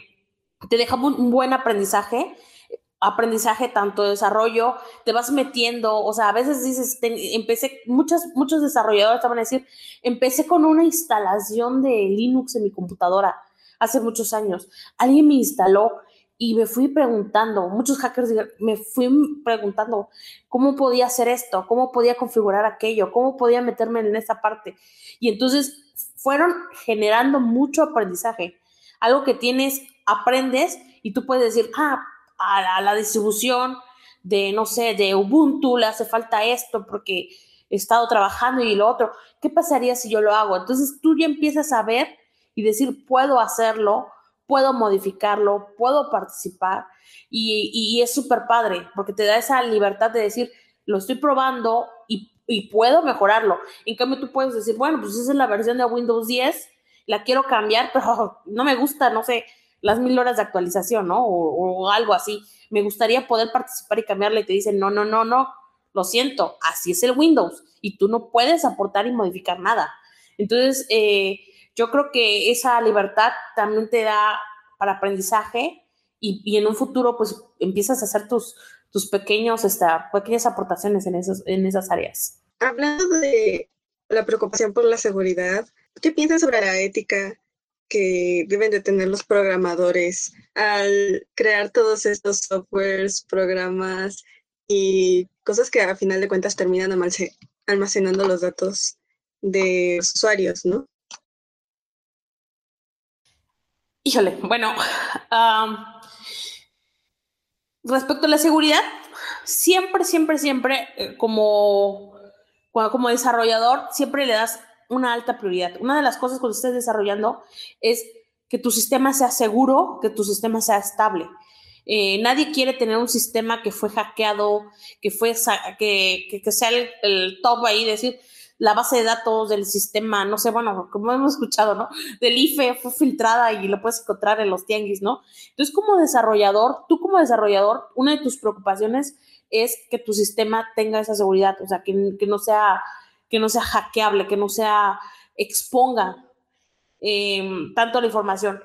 E: te deja un, buen aprendizaje, aprendizaje tanto de desarrollo, te vas metiendo, o sea, a veces dices, empecé, muchos, muchos desarrolladores te van a decir, empecé con una instalación de Linux en mi computadora hace muchos años, alguien me instaló y me fui preguntando, muchos hackers me fui preguntando cómo podía hacer esto, cómo podía configurar aquello, cómo podía meterme en esa parte. Y entonces fueron generando mucho aprendizaje, algo que tienes aprendes y tú puedes decir, ah, a la, distribución de, no sé, de Ubuntu le hace falta esto porque he estado trabajando y lo otro. ¿Qué pasaría si yo lo hago? Entonces tú ya empiezas a ver y decir, puedo hacerlo, puedo modificarlo, puedo participar y, y es súper padre porque te da esa libertad de decir, lo estoy probando y, y, puedo mejorarlo. En cambio, tú puedes decir, bueno, pues esa es la versión de Windows 10, la quiero cambiar, pero no me gusta, no sé, las mil horas de actualización, ¿no? O, algo así. Me gustaría poder participar y cambiarle y te dicen, no, no, no, no, lo siento, así es el Windows y tú no puedes aportar y modificar nada. Entonces, eh, yo creo que esa libertad también te da para aprendizaje y, en un futuro, pues empiezas a hacer tus, tus pequeños, esta, pequeñas aportaciones en, esos, en esas áreas.
D: Hablando de la preocupación por la seguridad, ¿qué piensas sobre la ética que deben de tener los programadores al crear todos estos softwares, programas y cosas que a final de cuentas terminan almacenando los datos de los usuarios, ¿no?
E: Híjole, bueno, respecto a la seguridad, siempre, siempre, siempre, eh, como, como desarrollador, siempre le das una alta prioridad. Una de las cosas cuando estés desarrollando es que tu sistema sea seguro, que tu sistema sea estable. Eh, nadie quiere tener un sistema que fue hackeado, que, fue, que, que, sea el, el, top ahí, decir, la base de datos del sistema, no sé, bueno, como hemos escuchado, ¿no? Del IFE fue filtrada y lo puedes encontrar en los tianguis, ¿no? Entonces, como desarrollador, tú como desarrollador, una de tus preocupaciones es que tu sistema tenga esa seguridad, o sea, que, no sea que no sea hackeable, que no sea exponga em, tanto la información.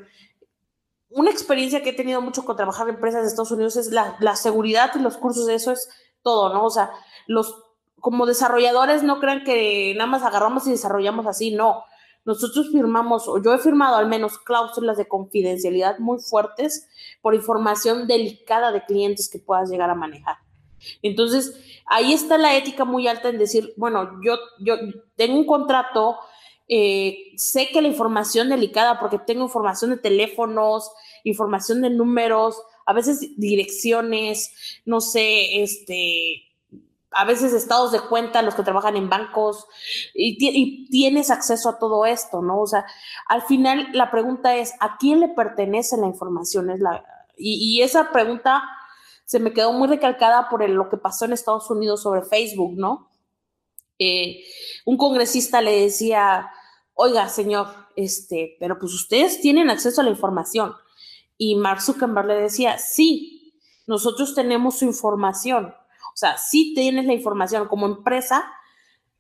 E: Una experiencia que he tenido mucho con trabajar en empresas de Estados Unidos es la, la seguridad y los cursos de eso es todo, ¿no? O sea, los como desarrolladores no crean que nada más agarramos y desarrollamos así, no. Nosotros firmamos, o yo he firmado al menos cláusulas de confidencialidad muy fuertes por información delicada de clientes que puedas llegar a manejar. Entonces, ahí está la ética muy alta en decir, bueno, yo, yo tengo un contrato, eh, sé que la información delicada, porque tengo información de teléfonos, información de números, a veces direcciones, no sé, este, a veces estados de cuenta, los que trabajan en bancos, y, tienes acceso a todo esto, ¿no? O sea, al final la pregunta es, ¿a quién le pertenece la información? Es la, y, esa pregunta se me quedó muy recalcada por lo que pasó en Estados Unidos sobre Facebook, ¿no? Eh, un congresista le decía, oiga, señor, este, pero pues ustedes tienen acceso a la información. Y Mark Zuckerberg le decía, sí, nosotros tenemos su información sea, si tienes la información como empresa,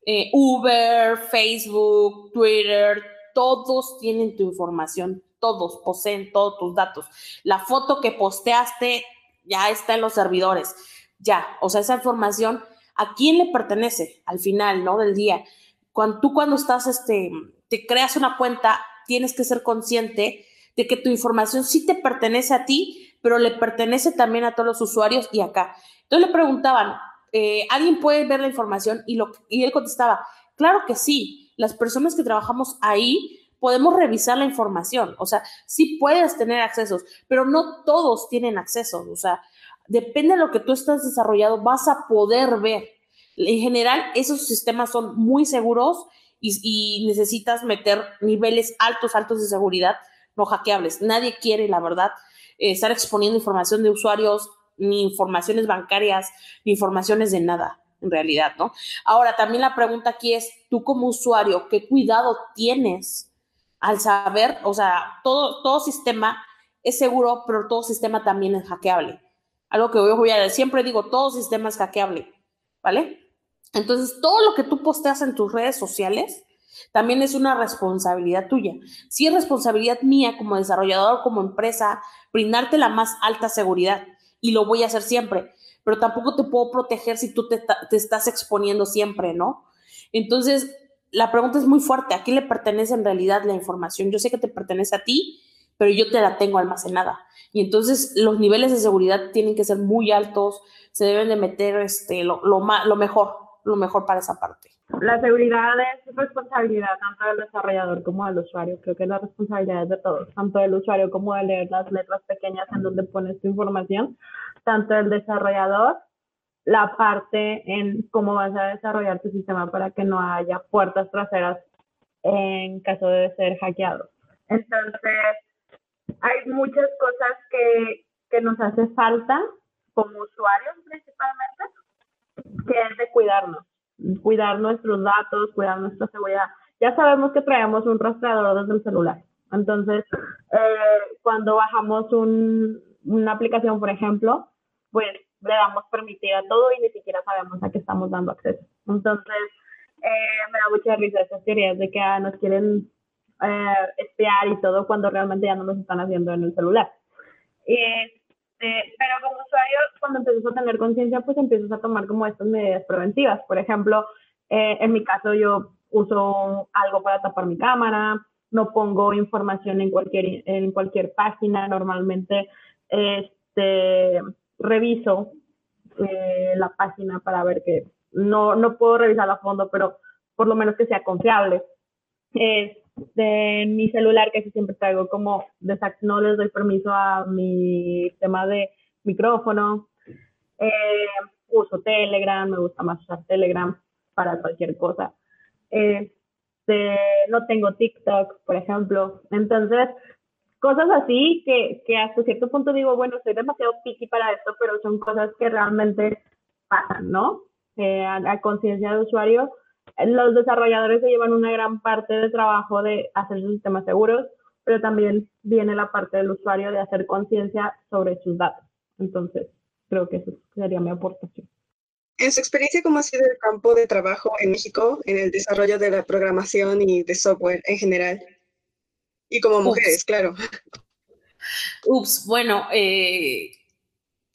E: eh, Uber, Facebook, Twitter, todos tienen tu información, todos poseen todos tus datos. La foto que posteaste ya está en los servidores, ya, o sea, esa información, ¿a quién le pertenece al final, no, del día? Cuando tú cuando estás, este, te creas una cuenta, tienes que ser consciente de que tu información sí te pertenece a ti, pero le pertenece también a todos los usuarios y acá. Entonces le preguntaban, eh, ¿alguien puede ver la información? Y, lo, y él contestaba, claro que sí, las personas que trabajamos ahí podemos revisar la información, o sea, sí puedes tener accesos, pero no todos tienen acceso, o sea, depende de lo que tú estás desarrollado, vas a poder ver. En general, esos sistemas son muy seguros y, y necesitas meter niveles altos, altos de seguridad no hackeables. Nadie quiere, la verdad, estar exponiendo información de usuarios ni informaciones bancarias, ni informaciones de nada, en realidad, ¿no? Ahora, también la pregunta aquí es, tú como usuario, ¿qué cuidado tienes al saber, o sea, todo, todo sistema es seguro, pero todo sistema también es hackeable? Algo que voy a siempre digo, todo sistema es hackeable, ¿vale? Entonces, todo lo que tú posteas en tus redes sociales, también es una responsabilidad tuya. Si es responsabilidad mía como desarrollador, como empresa, brindarte la más alta seguridad y lo voy a hacer siempre, pero tampoco te puedo proteger si tú te, estás exponiendo siempre, ¿no? Entonces, la pregunta es muy fuerte, ¿a quién le pertenece en realidad la información? Yo sé que te pertenece a ti, pero yo te la tengo almacenada. Y entonces los niveles de seguridad tienen que ser muy altos, se deben de meter este, lo, lo, lo mejor, lo mejor para esa parte.
F: La seguridad es responsabilidad tanto del desarrollador como del usuario. Creo que es la responsabilidad de todos, tanto del usuario como de leer las letras pequeñas en donde pones tu información, tanto del desarrollador, la parte en cómo vas a desarrollar tu sistema para que no haya puertas traseras en caso de ser hackeado. Entonces, hay muchas cosas que, que nos hace falta como usuarios principalmente, que es de cuidarnos cuidar nuestros datos, cuidar nuestra seguridad. Ya sabemos que traemos un rastreador desde el celular. Entonces, eh, cuando bajamos un, una aplicación, por ejemplo, pues le damos permitir a todo y ni siquiera sabemos a qué estamos dando acceso. Entonces, eh, me da mucha risa esas teorías de que ah, nos quieren eh, espiar y todo cuando realmente ya no nos están haciendo en el celular. Este, pero como usuario, cuando empiezas a tener conciencia, pues empiezas a tomar como estas medidas preventivas. Por ejemplo, eh, en mi caso yo uso algo para tapar mi cámara, no pongo información en cualquier, en cualquier página, normalmente este, reviso eh, la página para ver que no, no puedo revisar a fondo, pero por lo menos que sea confiable. De mi celular, que siempre traigo como, no les doy permiso a mi tema de micrófono. Eh, uso Telegram, me gusta más usar Telegram para cualquier cosa. Este, no tengo TikTok, por ejemplo. Entonces, cosas así que, que hasta cierto punto digo, bueno, soy demasiado picky para esto, pero son cosas que realmente pasan, ¿no? Eh, a, conciencia de usuario, los desarrolladores se llevan una gran parte del trabajo de hacer sus sistemas seguros, pero también viene la parte del usuario de hacer conciencia sobre sus datos. Entonces, creo que eso sería mi aportación.
D: En su experiencia, ¿cómo ha sido el campo de trabajo en México en el desarrollo de la programación y de software en general? Y como mujeres, claro.
E: Ups, bueno, eh,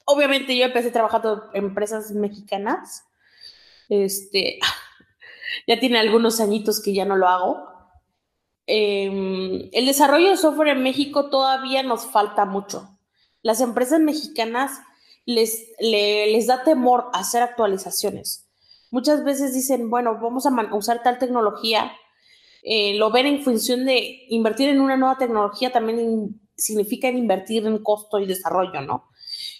E: obviamente yo empecé trabajando en empresas mexicanas. Este, ya tiene algunos añitos que ya no lo hago. Em, el desarrollo de software en México todavía nos falta mucho. Las empresas mexicanas les, les da temor hacer actualizaciones. Muchas veces dicen, bueno, vamos a usar tal tecnología, eh, lo ven en función de invertir en una nueva tecnología también significa invertir en costo y desarrollo, ¿no?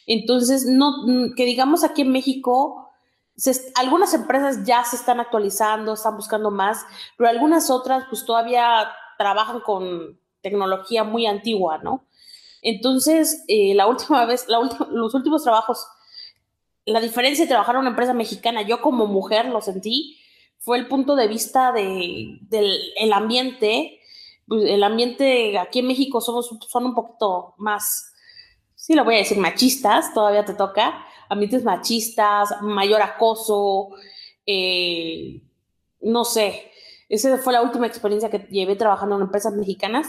E: Entonces, no, que digamos aquí en México, algunas empresas ya se están actualizando, están buscando más, pero algunas otras pues todavía trabajan con tecnología muy antigua, ¿no? Entonces, eh, la última vez, los últimos trabajos, la diferencia de trabajar en una empresa mexicana, yo como mujer lo sentí, fue el punto de vista de, del ambiente. Pues, el ambiente aquí en México somos, son un poquito más, sí lo voy a decir, machistas, todavía te toca, ambientes machistas, mayor acoso, eh, no sé. Esa fue la última experiencia que llevé trabajando en empresas mexicanas.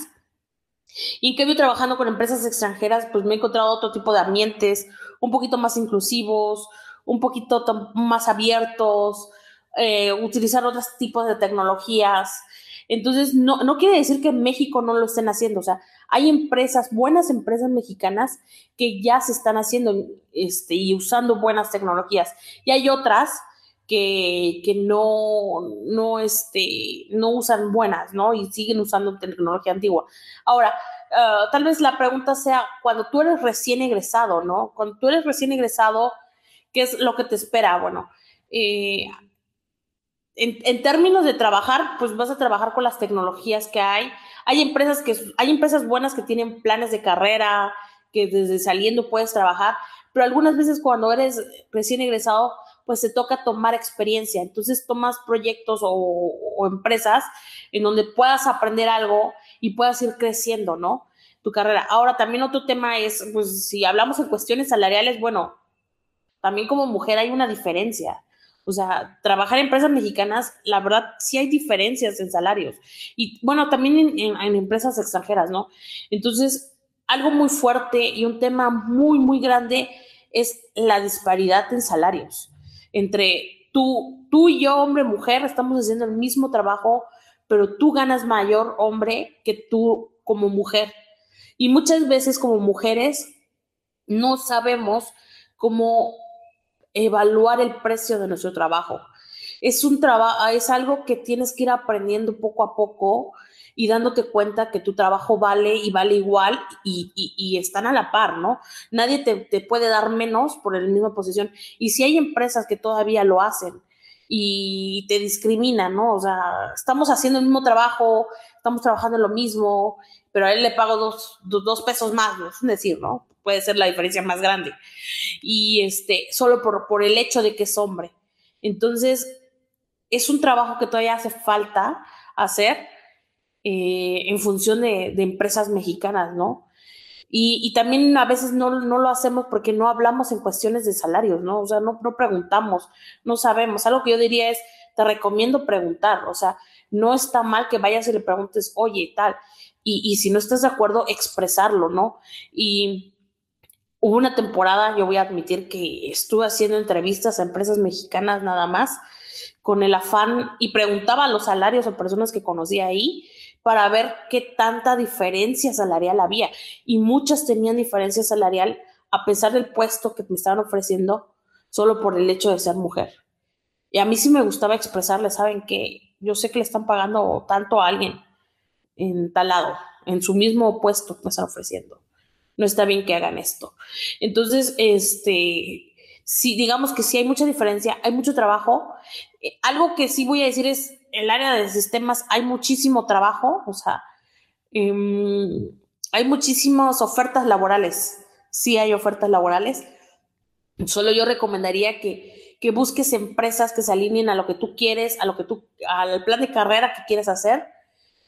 E: Y en cambio, trabajando con empresas extranjeras, pues me he encontrado otro tipo de ambientes, un poquito más inclusivos, un poquito más abiertos, eh, utilizar otros tipos de tecnologías. Entonces, no, no quiere decir que en México no lo estén haciendo. O sea, hay empresas, buenas empresas mexicanas que ya se están haciendo este, y usando buenas tecnologías. Y hay otras que, que no, no, este, no usan buenas, ¿no? Y siguen usando tecnología antigua. Ahora, ah, tal vez la pregunta sea, cuando tú eres recién egresado, ¿no? Cuando tú eres recién egresado, ¿qué es lo que te espera? Bueno, eh, en, términos de trabajar, pues vas a trabajar con las tecnologías que hay. Hay empresas que hay empresas buenas que tienen planes de carrera, que desde saliendo puedes trabajar, pero algunas veces cuando eres recién egresado, pues te toca tomar experiencia. Entonces tomas proyectos o, o empresas en donde puedas aprender algo y puedas ir creciendo, ¿no? Tu carrera. Ahora también otro tema es, pues si hablamos en cuestiones salariales, bueno, también como mujer hay una diferencia. O sea, trabajar en empresas mexicanas, la verdad, sí hay diferencias en salarios. Y bueno, también en, empresas extranjeras, ¿no? Entonces, algo muy fuerte y un tema muy, muy grande es la disparidad en salarios. Entre tú, tú y yo, hombre, mujer, estamos haciendo el mismo trabajo, pero tú ganas mayor hombre que tú como mujer. Y muchas veces como mujeres no sabemos cómo evaluar el precio de nuestro trabajo. Es un trabajo, es algo que tienes que ir aprendiendo poco a poco y dándote cuenta que tu trabajo vale y vale igual y, están a la par, ¿no? Nadie te, te, puede dar menos por la misma posición. Y si hay empresas que todavía lo hacen y te discriminan, ¿no? O sea, estamos haciendo el mismo trabajo, estamos trabajando en lo mismo, pero a él le pago dos, dos, pesos más, es decir, ¿no? Puede ser la diferencia más grande. Y este, solo por, por el hecho de que es hombre. Entonces, es un trabajo que todavía hace falta hacer eh, en función de, de, empresas mexicanas, ¿no? Y, y, también a veces no, no, lo hacemos porque no hablamos en cuestiones de salarios, ¿no? O sea, no, no preguntamos, no sabemos. Algo que yo diría es, te recomiendo preguntar, o sea, no está mal que vayas y le preguntes, oye, tal y, si no estás de acuerdo, expresarlo, ¿no? Y hubo una temporada, yo voy a admitir que estuve haciendo entrevistas a empresas mexicanas nada más, con el afán y preguntaba los salarios a personas que conocía ahí para ver qué tanta diferencia salarial había. Y muchas tenían diferencia salarial a pesar del puesto que me estaban ofreciendo solo por el hecho de ser mujer. Y a mí sí me gustaba expresarle, saben que yo sé que le están pagando tanto a alguien, en tal lado, en su mismo puesto que me están ofreciendo. no está bien que hagan esto. Entonces, este, si digamos que sí hay mucha diferencia, hay mucho trabajo. Eh, algo que sí voy a decir es, el área de sistemas hay muchísimo trabajo, o sea, em, hay muchísimas ofertas laborales, sí hay ofertas laborales. Solo yo recomendaría que, que busques empresas que se alineen a lo que tú quieres, a lo que tú, al plan de carrera que quieres hacer.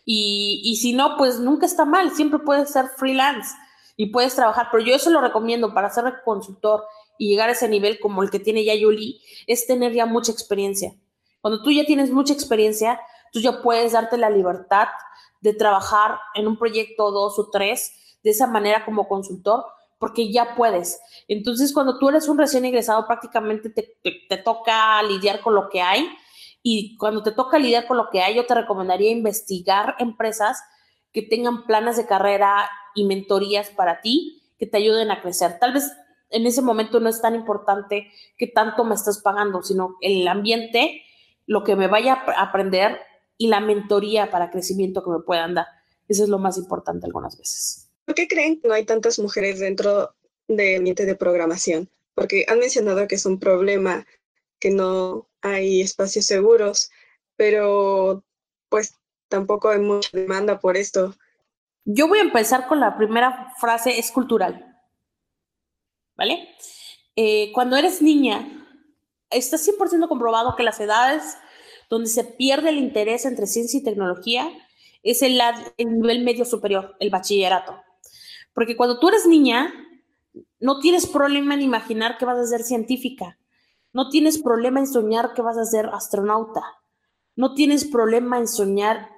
E: Y, y si no, pues nunca está mal, siempre puedes ser freelance y puedes trabajar, pero yo eso lo recomiendo para ser consultor y llegar a ese nivel como el que tiene ya Yuli, es tener ya mucha experiencia. Cuando tú ya tienes mucha experiencia, tú ya puedes darte la libertad de trabajar en un proyecto dos o tres de esa manera como consultor, porque ya puedes. Entonces, cuando tú eres un recién egresado, prácticamente te, te, toca lidiar con lo que hay. Y cuando te toca lidiar con lo que hay, yo te recomendaría investigar empresas que tengan planes de carrera y mentorías para ti que te ayuden a crecer. Tal vez en ese momento no es tan importante que tanto me estás pagando, sino el ambiente, lo que me vaya a aprender y la mentoría para crecimiento que me puedan dar. Eso es lo más importante algunas veces.
D: ¿Por qué creen que no hay tantas mujeres dentro del ambiente de programación? Porque han mencionado que es un problema, que no hay espacios seguros, pero pues tampoco hay mucha demanda por esto.
E: Yo voy a empezar con la primera frase, es cultural. ¿vale? Eh, cuando eres niña, está 100% comprobado que las edades donde se pierde el interés entre ciencia y tecnología es el, el nivel medio superior, el bachillerato. Porque cuando tú eres niña, no tienes problema en imaginar que vas a ser científica, no tienes problema en soñar que vas a ser astronauta, no tienes problema en soñar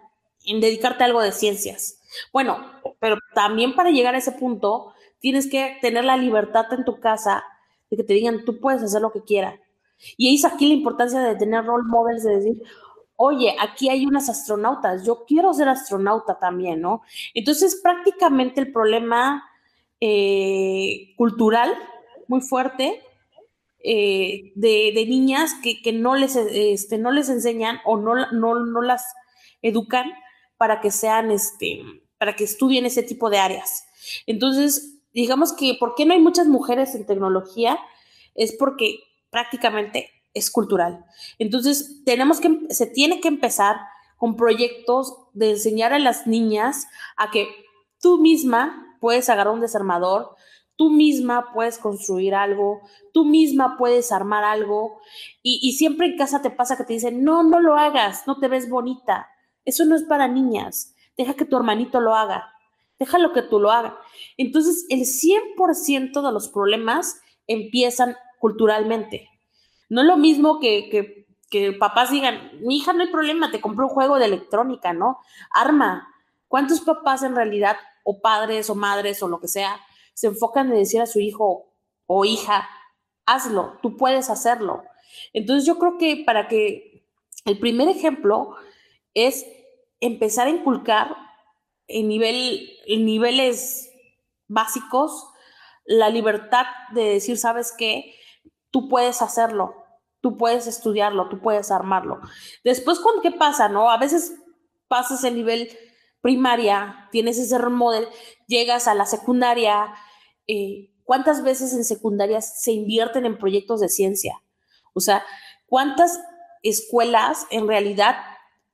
E: en dedicarte a algo de ciencias. Bueno, pero también para llegar a ese punto, tienes que tener la libertad en tu casa de que te digan, tú puedes hacer lo que quieras. Y es aquí la importancia de tener role models, de decir, oye, aquí hay unas astronautas, yo quiero ser astronauta también, ¿no? Entonces, prácticamente el problema eh, cultural muy fuerte eh, de, niñas que, no, les, este, no les enseñan o no, no, no las educan para que sean, este, para que estudien ese tipo de áreas. Entonces, digamos que, ¿por qué no hay muchas mujeres en tecnología? Es porque prácticamente es cultural. Entonces, tenemos que, se tiene que empezar con proyectos de enseñar a las niñas a que tú misma puedes agarrar un desarmador, tú misma puedes construir algo, tú misma puedes armar algo y, y, siempre en casa te pasa que te dicen, no, no lo hagas, no te ves bonita, eso no es para niñas, deja que tu hermanito lo haga déjalo que tú lo hagas. Entonces, el 100% de los problemas empiezan culturalmente. No es lo mismo que, que, que papás digan, mi hija no hay problema, te compró un juego de electrónica, ¿no? Arma. ¿Cuántos papás en realidad, o padres o madres o lo que sea, se enfocan en decir a su hijo o hija, hazlo, tú puedes hacerlo? Entonces yo creo que para que el primer ejemplo es empezar a inculcar en, nivel, en niveles básicos la libertad de decir, sabes qué, tú puedes hacerlo, tú puedes estudiarlo, tú puedes armarlo. Después, ¿qué pasa? No? A veces pasas el nivel primaria, tienes ese role model, llegas a la secundaria. Eh, ¿Cuántas veces en secundaria se invierten en proyectos de ciencia? O sea, ¿cuántas escuelas en realidad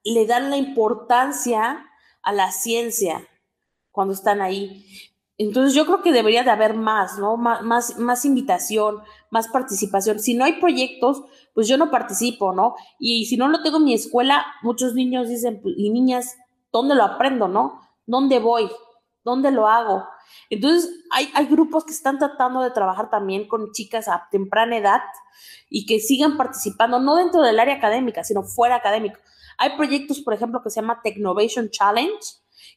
E: le dan la importancia a la ciencia cuando están ahí. Entonces yo creo que debería de haber más, ¿no? Más, más, invitación, más participación. Si no hay proyectos, pues yo no participo, ¿no? Y, si no lo tengo en mi escuela, muchos niños dicen, pues, y niñas, ¿dónde lo aprendo, no? ¿Dónde voy? ¿Dónde lo hago? Entonces, hay, hay grupos que están tratando de trabajar también con chicas a temprana edad y que sigan participando, no dentro del área académica, sino fuera académico. Hay proyectos, por ejemplo, que se llama Technovation Challenge,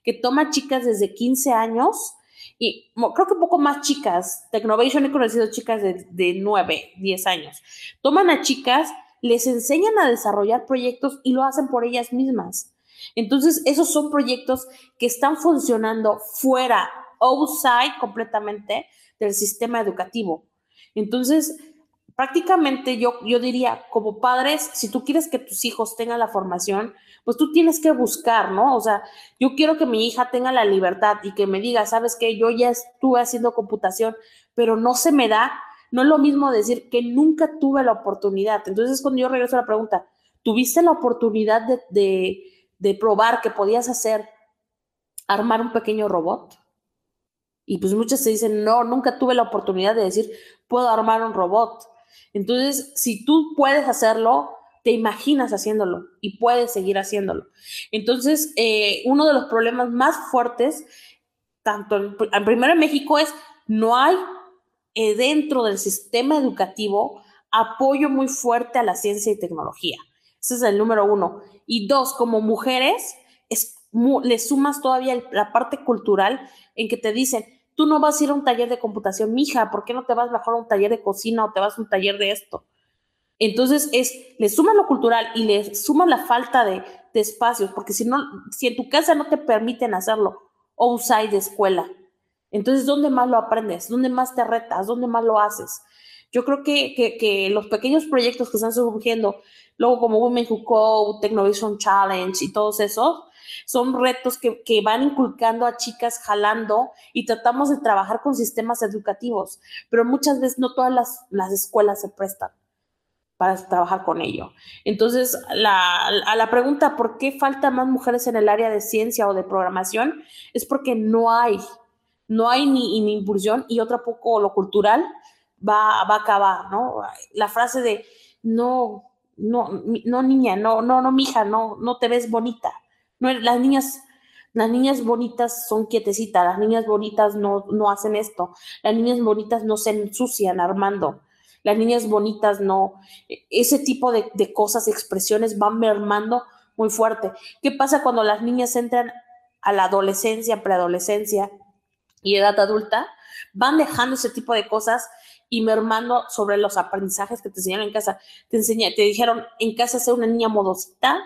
E: que toma chicas desde 15 años y creo que un poco más chicas. Technovation he conocido chicas de, de 9, 10 años. Toman a chicas, les enseñan a desarrollar proyectos y lo hacen por ellas mismas. Entonces, esos son proyectos que están funcionando fuera, outside completamente del sistema educativo. Entonces, prácticamente yo, yo diría, como padres, si tú quieres que tus hijos tengan la formación, pues tú tienes que buscar, ¿no? O sea, yo quiero que mi hija tenga la libertad y que me diga, sabes que yo ya estuve haciendo computación, pero no se me da, no es lo mismo decir que nunca tuve la oportunidad. Entonces, cuando yo regreso a la pregunta, ¿tuviste la oportunidad de, de probar que podías hacer, armar un pequeño robot? Y pues muchas se dicen, no, nunca tuve la oportunidad de decir, puedo armar un robot. Entonces, si tú puedes hacerlo, te imaginas haciéndolo y puedes seguir haciéndolo. Entonces, eh, uno de los problemas más fuertes, tanto en, primero en México, es no hay eh, dentro del sistema educativo apoyo muy fuerte a la ciencia y tecnología. Ese es el número uno. Y dos, como mujeres, es, le sumas todavía la parte cultural en que te dicen, tú no vas a ir a un taller de computación, mija, ¿por qué no te vas mejor a un taller de cocina o te vas a un taller de esto? Entonces es, le sumas lo cultural y le sumas la falta de, espacios, porque si no, si en tu casa no te permiten hacerlo, o usar de escuela, entonces ¿dónde más lo aprendes? ¿Dónde más te retas? ¿Dónde más lo haces? Yo creo que, que, los pequeños proyectos que están surgiendo, luego como Women Who Code, Technovision Challenge y todos esos, son retos que, que, van inculcando a chicas jalando y tratamos de trabajar con sistemas educativos, pero muchas veces no todas las, las escuelas se prestan para trabajar con ello. Entonces, la, a la pregunta por qué faltan más mujeres en el área de ciencia o de programación, es porque no hay, no hay ni, ni impulsión y otra poco lo cultural va, va a acabar, ¿no? La frase de no, no, no niña, no, no, no, mija, no, no te ves bonita. No, las niñas, las niñas bonitas son quietecitas, las niñas bonitas no, no hacen esto, las niñas bonitas no se ensucian armando las niñas bonitas no, ese tipo de, de cosas, expresiones van mermando muy fuerte. ¿Qué pasa cuando las niñas entran a la adolescencia, preadolescencia y edad adulta? Van dejando ese tipo de cosas y mermando sobre los aprendizajes que te enseñaron en casa. Te, enseña, te dijeron en casa ser una niña modosita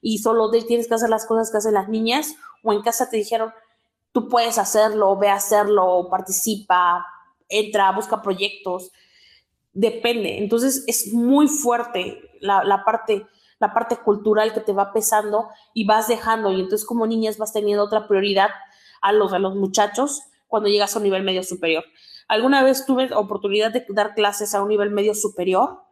E: y solo tienes que hacer las cosas que hacen las niñas, o en casa te dijeron tú puedes hacerlo, ve a hacerlo, participa, entra, busca proyectos depende. Entonces es muy fuerte la, parte, la parte cultural que te va pesando y vas dejando. Y entonces como niñas vas teniendo otra prioridad a los, a los muchachos cuando llegas a un nivel medio superior. Alguna vez tuve oportunidad de dar clases a un nivel medio superior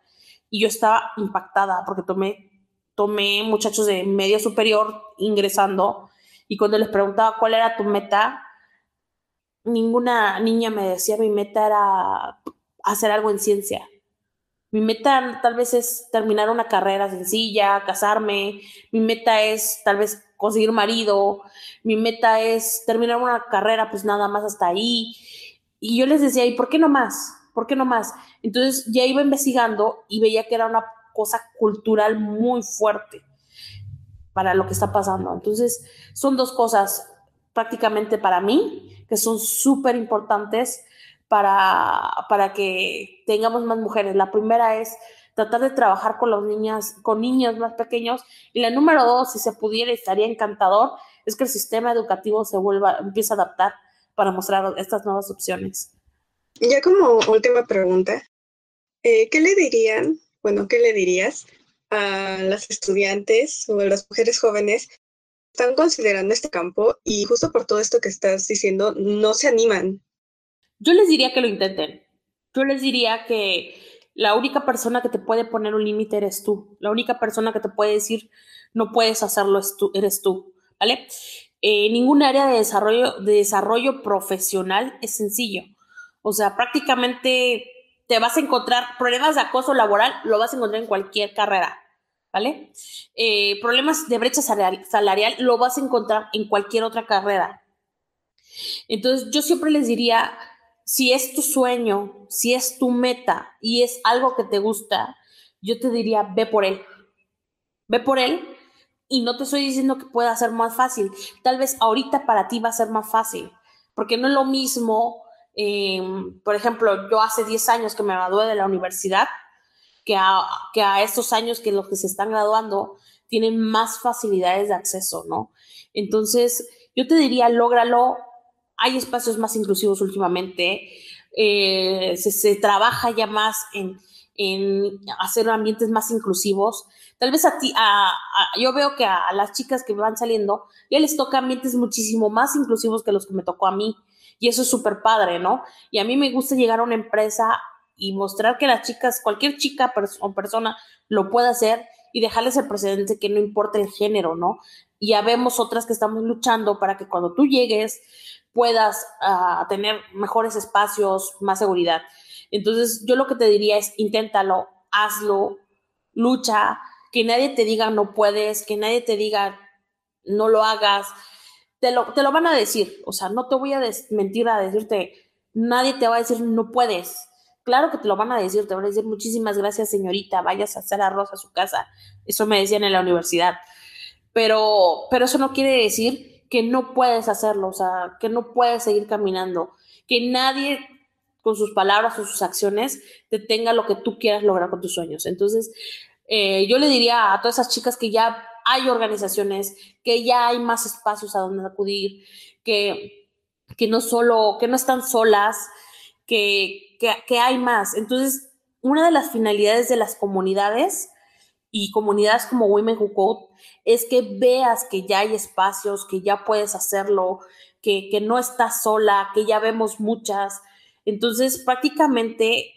E: y yo estaba impactada porque tomé, tomé muchachos de medio superior ingresando y cuando les preguntaba cuál era tu meta, ninguna niña me decía mi meta era hacer algo en ciencia. Mi meta tal vez es terminar una carrera sencilla, casarme. Mi meta es tal vez conseguir marido. Mi meta es terminar una carrera, pues nada más hasta ahí. Y yo les decía, ¿y por qué no más? ¿Por qué no más? Entonces ya iba investigando y veía que era una cosa cultural muy fuerte para lo que está pasando. Entonces, son dos cosas prácticamente para mí que son súper importantes para, para que tengamos más mujeres. La primera es tratar de trabajar con los niñas, con niños más pequeños. Y la número dos, si se pudiera, estaría encantador, es que el sistema educativo se vuelva, empiece a adaptar para mostrar estas nuevas opciones.
D: Ya como última pregunta, eh, ¿qué le dirían, bueno, qué le dirías a las estudiantes o a las mujeres jóvenes que están considerando este campo y justo por todo esto que estás diciendo, no se animan
E: yo les diría que lo intenten. Yo les diría que la única persona que te puede poner un límite eres tú. La única persona que te puede decir no puedes hacerlo eres tú, ¿vale? Eh, ningún área de desarrollo, de desarrollo profesional es sencillo. O sea, prácticamente te vas a encontrar problemas de acoso laboral, lo vas a encontrar en cualquier carrera, ¿vale? Eh, problemas de brecha salarial, lo vas a encontrar en cualquier otra carrera. Entonces, yo siempre les diría, si es tu sueño, si es tu meta y es algo que te gusta, yo te diría, ve por él. Ve por él y no te estoy diciendo que pueda ser más fácil. Tal vez ahorita para ti va a ser más fácil, porque no es lo mismo, em, por ejemplo, yo hace 10 años que me gradué de la universidad, que a, que a estos años que los que se están graduando tienen más facilidades de acceso, ¿no? Entonces, yo te diría, lógralo hay espacios más inclusivos últimamente. eh, se, trabaja ya más en, hacer ambientes más inclusivos. Tal vez a ti, yo veo que a, las chicas que van saliendo ya les toca ambientes muchísimo más inclusivos que los que me tocó a mí. Y eso es súper padre, ¿no? Y a mí me gusta llegar a una empresa y mostrar que las chicas, cualquier chica o persona lo puede hacer y dejarles el precedente que no importa el género, ¿no? Y ya vemos otras que estamos luchando para que cuando tú llegues puedas uh, tener mejores espacios, más seguridad. Entonces, yo lo que te diría es inténtalo, hazlo, lucha, que nadie te diga no puedes, que nadie te diga no lo hagas. Te lo, te lo van a decir, o sea, no te voy a mentir a decirte, nadie te va a decir no puedes. Claro que te lo van a decir, te van a decir muchísimas gracias señorita, vayas a hacer arroz a su casa. Eso me decían en la universidad. Pero, pero eso no quiere decir que no puedes hacerlo, o sea, que no puedes seguir caminando, que nadie con sus palabras o sus acciones te tenga lo que tú quieras lograr con tus sueños. Entonces, eh, yo le diría a todas esas chicas que ya hay organizaciones, que ya hay más espacios a donde acudir, que, que no solo, que no están solas, que, que, que hay más. Entonces, una de las finalidades de las comunidades y comunidades como Women Who Code es que veas que ya hay espacios, que ya puedes hacerlo, que, que no estás sola, que ya vemos muchas. Entonces, prácticamente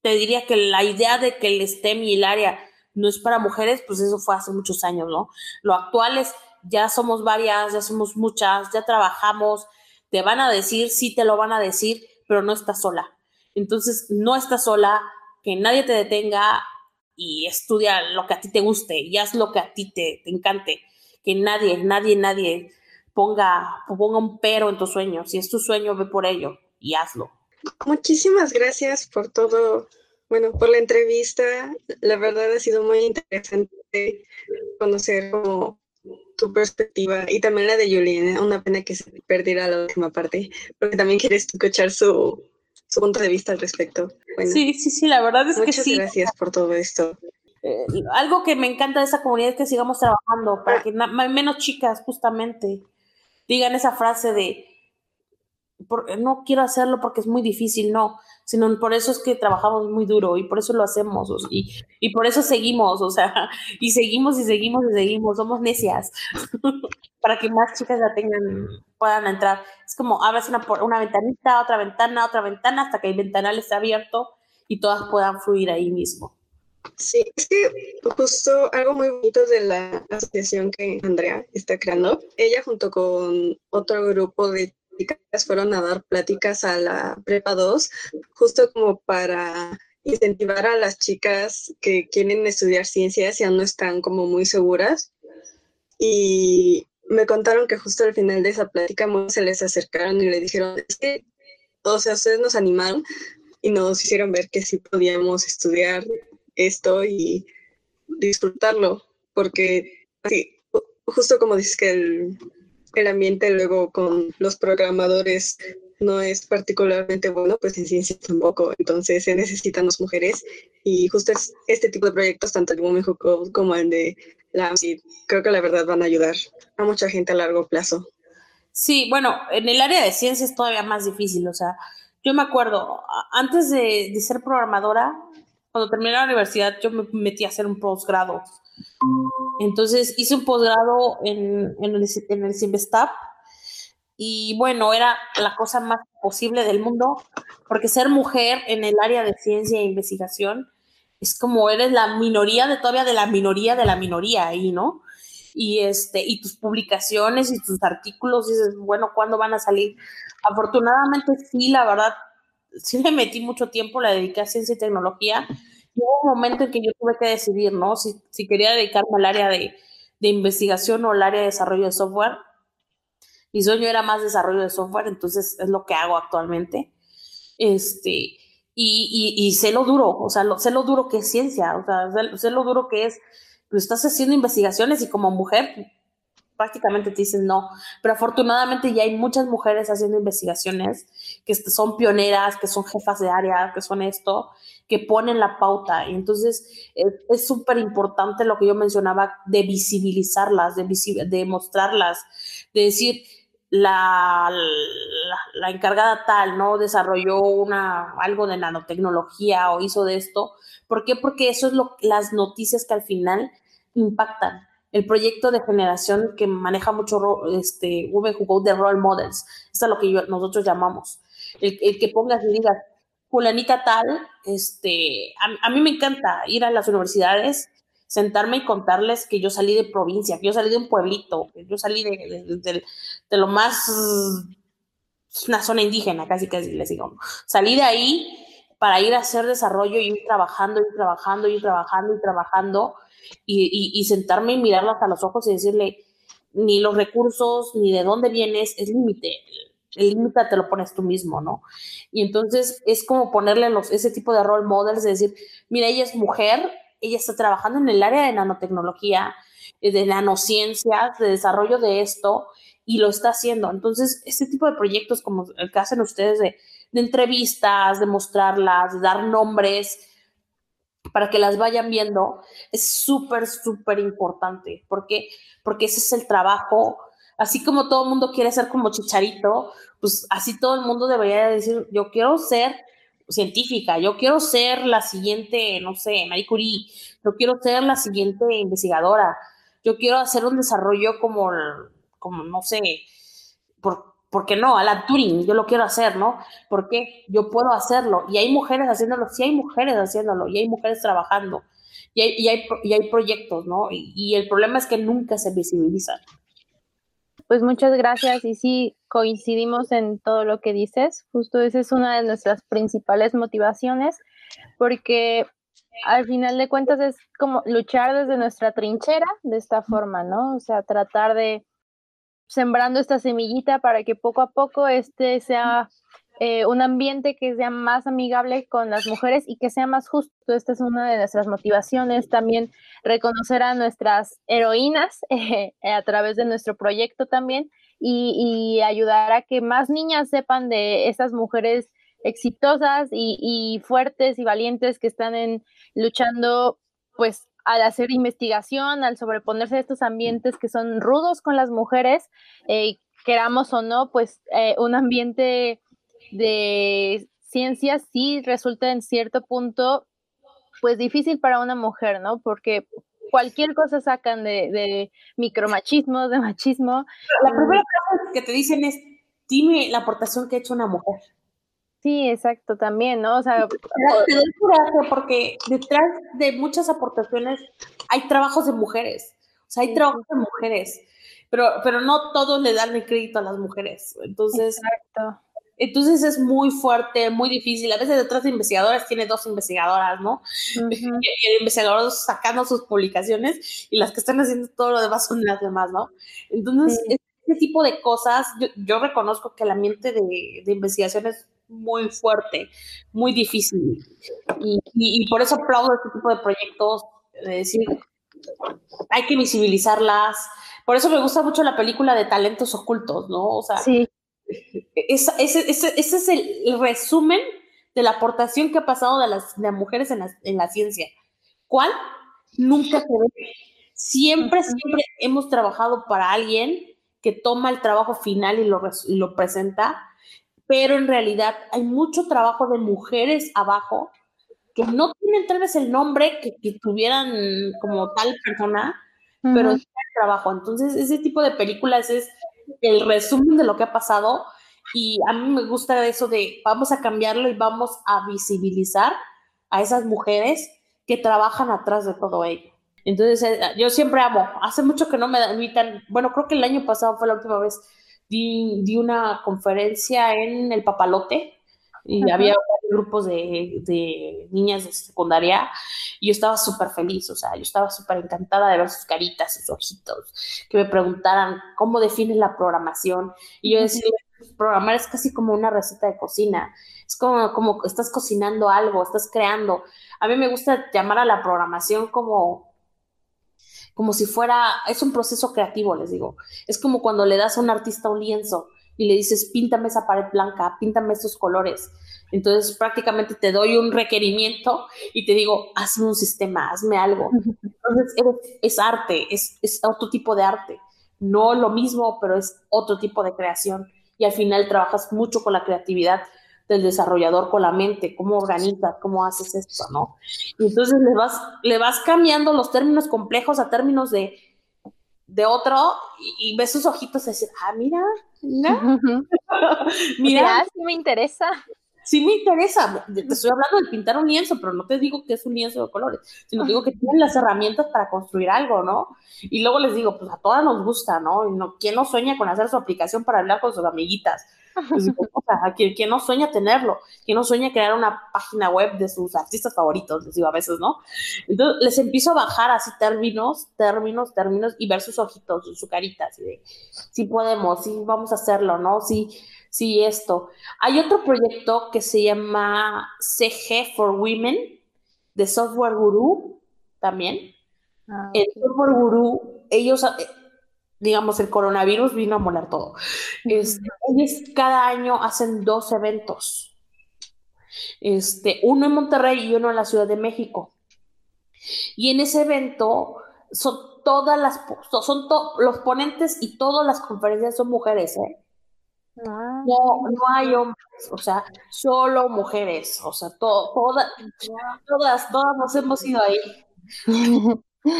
E: te diría que la idea de que el STEM y el área no es para mujeres, pues eso fue hace muchos años, ¿no? Lo actual es, ya somos varias, ya somos muchas, ya trabajamos, te van a decir, sí te lo van a decir, pero no estás sola. Entonces, no estás sola, que nadie te detenga, y estudia lo que a ti te guste y haz lo que a ti te, encante. Que nadie, nadie, nadie ponga, ponga un pero en tu sueño. Si es tu sueño, ve por ello y hazlo.
D: Muchísimas gracias por todo, bueno, por la entrevista. La verdad ha sido muy interesante conocer como tu perspectiva y también la de Juliana. Una pena que se perdiera la última parte, porque también quieres escuchar su, su punto de vista al respecto.
E: sí, sí, sí, la verdad es que sí.
D: Muchas gracias por todo esto.
E: Eh, algo que me encanta de esa comunidad es que sigamos trabajando para que menos chicas justamente digan esa frase de no quiero hacerlo porque es muy difícil, no, sino por eso es que trabajamos muy duro y por eso lo hacemos y, y por eso seguimos, o sea, y seguimos y seguimos y seguimos, somos necias para que más chicas la tengan, puedan entrar. Es como abres una, una ventanita, otra ventana, otra ventana, hasta que el ventanal esté abierto y todas puedan fluir ahí mismo.
D: Sí, es que justo algo muy bonito de la asociación que Andrea está creando, ella junto con otro grupo de fueron a dar pláticas a la Prepa 2, justo como para incentivar a las chicas que quieren estudiar ciencias y aún no están como muy seguras. Y me contaron que justo al final de esa plática se les acercaron y le dijeron, es que, o sea, ustedes nos animaron y nos hicieron ver que sí podíamos estudiar esto y disfrutarlo, porque sí, justo como dices que el, el ambiente luego con los programadores no es particularmente bueno, pues en ciencia tampoco. Entonces se necesitan las mujeres y justo este tipo de proyectos, tanto el Women Who como el de la creo que la verdad van a ayudar a mucha gente a largo plazo.
E: Sí, bueno, en el área de ciencia es todavía más difícil. O sea, yo me acuerdo, antes de, de ser programadora, cuando terminé la universidad, yo me metí a hacer un posgrado. Entonces hice un posgrado en, en, el, en el y bueno, era la cosa más posible del mundo, porque ser mujer en el área de ciencia e investigación es como eres la minoría de todavía de la minoría de la minoría ahí, ¿no? Y este, y tus publicaciones y tus artículos, dices, bueno, ¿cuándo van a salir? Afortunadamente sí, la verdad, sí le metí mucho tiempo, la dediqué a ciencia y tecnología. Y hubo un momento en que yo tuve que decidir, ¿no? Si, si quería dedicarme al área de, de investigación o al área de desarrollo de software mi sueño era más desarrollo de software, entonces es lo que hago actualmente. Este, y, y, sé lo duro, o sea, sé lo duro que es ciencia, o sea, sé, lo duro que es, pues estás haciendo investigaciones y como mujer prácticamente te dicen no, pero afortunadamente ya hay muchas mujeres haciendo investigaciones que son pioneras, que son jefas de área, que son esto, que ponen la pauta. Y entonces es súper importante lo que yo mencionaba de visibilizarlas, de, de mostrarlas, de decir, la, la, encargada tal, ¿no? Desarrolló una, algo de nanotecnología o hizo de esto. ¿Por qué? Porque eso es lo, las noticias que al final impactan. El proyecto de generación que maneja mucho este, Women de Role Models, eso es lo que nosotros llamamos. El, el, que pongas y digas, fulanita tal, este, a, mí me encanta ir a las universidades sentarme y contarles que yo salí de provincia, que yo salí de un pueblito, que yo salí de, lo más, una zona indígena, casi casi les digo. Salí de ahí para ir a hacer desarrollo y ir trabajando, ir trabajando, ir trabajando, y trabajando, y, sentarme y mirarlas a los ojos y decirle, ni los recursos, ni de dónde vienes, es límite. El límite te lo pones tú mismo, ¿no? Y entonces es como ponerle los, ese tipo de role models, de decir, mira, ella es mujer, ella está trabajando en el área de nanotecnología, eh, de nanociencias, de desarrollo de esto, y lo está haciendo. Entonces, este tipo de proyectos como el que hacen ustedes de, entrevistas, de mostrarlas, de dar nombres, para que las vayan viendo, es súper, súper importante. ¿Por qué? Porque ese es el trabajo. Así como todo el mundo quiere ser como Chicharito, pues así todo el mundo debería decir, yo quiero ser científica, yo quiero ser la siguiente, no sé, Marie Curie, yo quiero ser la siguiente investigadora, yo quiero hacer un desarrollo como, como no sé, por, ¿por qué no? Alan Turing, yo lo quiero hacer, ¿no? Porque yo puedo hacerlo. Y hay mujeres haciéndolo, sí hay mujeres haciéndolo, y hay mujeres trabajando, y hay, y hay, y hay proyectos, ¿no? Y, y el problema es que nunca se visibilizan.
G: Pues muchas gracias y sí coincidimos en todo lo que dices. Justo esa es una de nuestras principales motivaciones porque al final de cuentas es como luchar desde nuestra trinchera de esta forma, ¿no? O sea, tratar de sembrando esta semillita para que poco a poco este sea eh, un ambiente que sea más amigable con las mujeres y que sea más justo. Esta es una de nuestras motivaciones. También reconocer a nuestras heroínas eh, a través de nuestro proyecto también y, ayudar a que más niñas sepan de estas mujeres exitosas y, fuertes y valientes que están en, luchando pues al hacer investigación, al sobreponerse a estos ambientes que son rudos con las mujeres, eh, queramos o no, pues un ambiente de ciencias sí resulta en cierto punto pues difícil para una mujer, ¿no? Porque cualquier cosa sacan de, de micromachismo, de machismo.
E: La primera cosa que te dicen es, dime la aportación que ha hecho una mujer.
G: Sí, exacto, también, ¿no? O sea,
E: te doy coraje porque detrás de muchas aportaciones hay trabajos de mujeres, o sea, hay trabajos de mujeres, pero, pero no todos le dan el crédito a las mujeres. Entonces, Exacto. Entonces es muy fuerte, muy difícil. A veces detrás de investigadores tiene dos investigadoras, ¿no? el investigador sacando sus publicaciones y las que están haciendo todo lo demás son las demás, ¿no? Entonces, este tipo de cosas, yo, reconozco que el ambiente de, investigación es muy fuerte, muy difícil. Y, por eso aplaudo este tipo de proyectos, de decir, hay que visibilizarlas. Por eso me gusta mucho la película de talentos ocultos, ¿no? O sea, sí ese, ese, es el, resumen de la aportación que ha pasado de las, mujeres en la, en la ciencia. ¿Cuál? Nunca se ve. Siempre, siempre hemos trabajado para alguien que toma el trabajo final y lo, lo presenta, pero en realidad hay mucho trabajo de mujeres abajo que no tienen tal vez el nombre que, que tuvieran como tal persona, pero es trabajo. Entonces, ese tipo de películas es el resumen de lo que ha pasado y a mí me gusta eso de vamos a cambiarlo y vamos a visibilizar a esas mujeres que trabajan atrás de todo ello. Entonces, eh, yo siempre amo. Hace mucho que no me invitan. Bueno, creo que el año pasado fue la última vez. Di, di una conferencia en el Papalote y había grupos de, de, niñas de secundaria y yo estaba súper feliz, o sea, yo estaba súper encantada de ver sus caritas, sus ojitos, que me preguntaran cómo defines la programación y yo decía, programar es casi como una receta de cocina, es como, como estás cocinando algo, estás creando. A mí me gusta llamar a la programación como como si fuera, es un proceso creativo, les digo. Es como cuando le das a un artista un lienzo y le dices, píntame esa pared blanca, píntame estos colores. Entonces prácticamente te doy un requerimiento y te digo, hazme un sistema, hazme algo. Entonces es, arte, es, es, otro tipo de arte. no lo mismo, pero es otro tipo de creación. Y al final trabajas mucho con la creatividad del desarrollador, con la mente, cómo organizas, cómo haces esto, ¿no? Y entonces le vas, le vas cambiando los términos complejos a términos de, de otro y, ves sus ojitos y dices, ah, mira, mira,
G: mira, sí me interesa
E: sí me interesa. Te estoy hablando de pintar un lienzo, pero no te digo que es un lienzo de colores, sino digo que tienen las herramientas para construir algo, ¿no? Y luego les digo, pues a todas nos gusta, ¿no? no ¿Quién no sueña con hacer su aplicación para hablar con sus amiguitas? Pues, o sea, ¿quién, ¿quién, no sueña tenerlo? ¿Quién no sueña crear una página web de sus artistas favoritos? Les digo a veces, ¿no? Entonces les empiezo a bajar así términos, términos, términos y ver sus ojitos, su carita, así de, sí podemos, sí vamos a hacerlo, ¿no? Sí sí, esto. Hay otro proyecto que se llama CG for Women, de Software Guru, también. Ah, el Software Guru, ellos, eh, digamos, el coronavirus vino a molar todo. Este, ellos cada año hacen dos eventos. Este, uno en Monterrey y uno en la Ciudad de México. Y en ese evento son todas las, son los ponentes y todas las conferencias son mujeres, ¿eh? Ah, no, no hay hombres, o sea, solo mujeres, o sea, todas, todas, todas nos hemos ido ahí.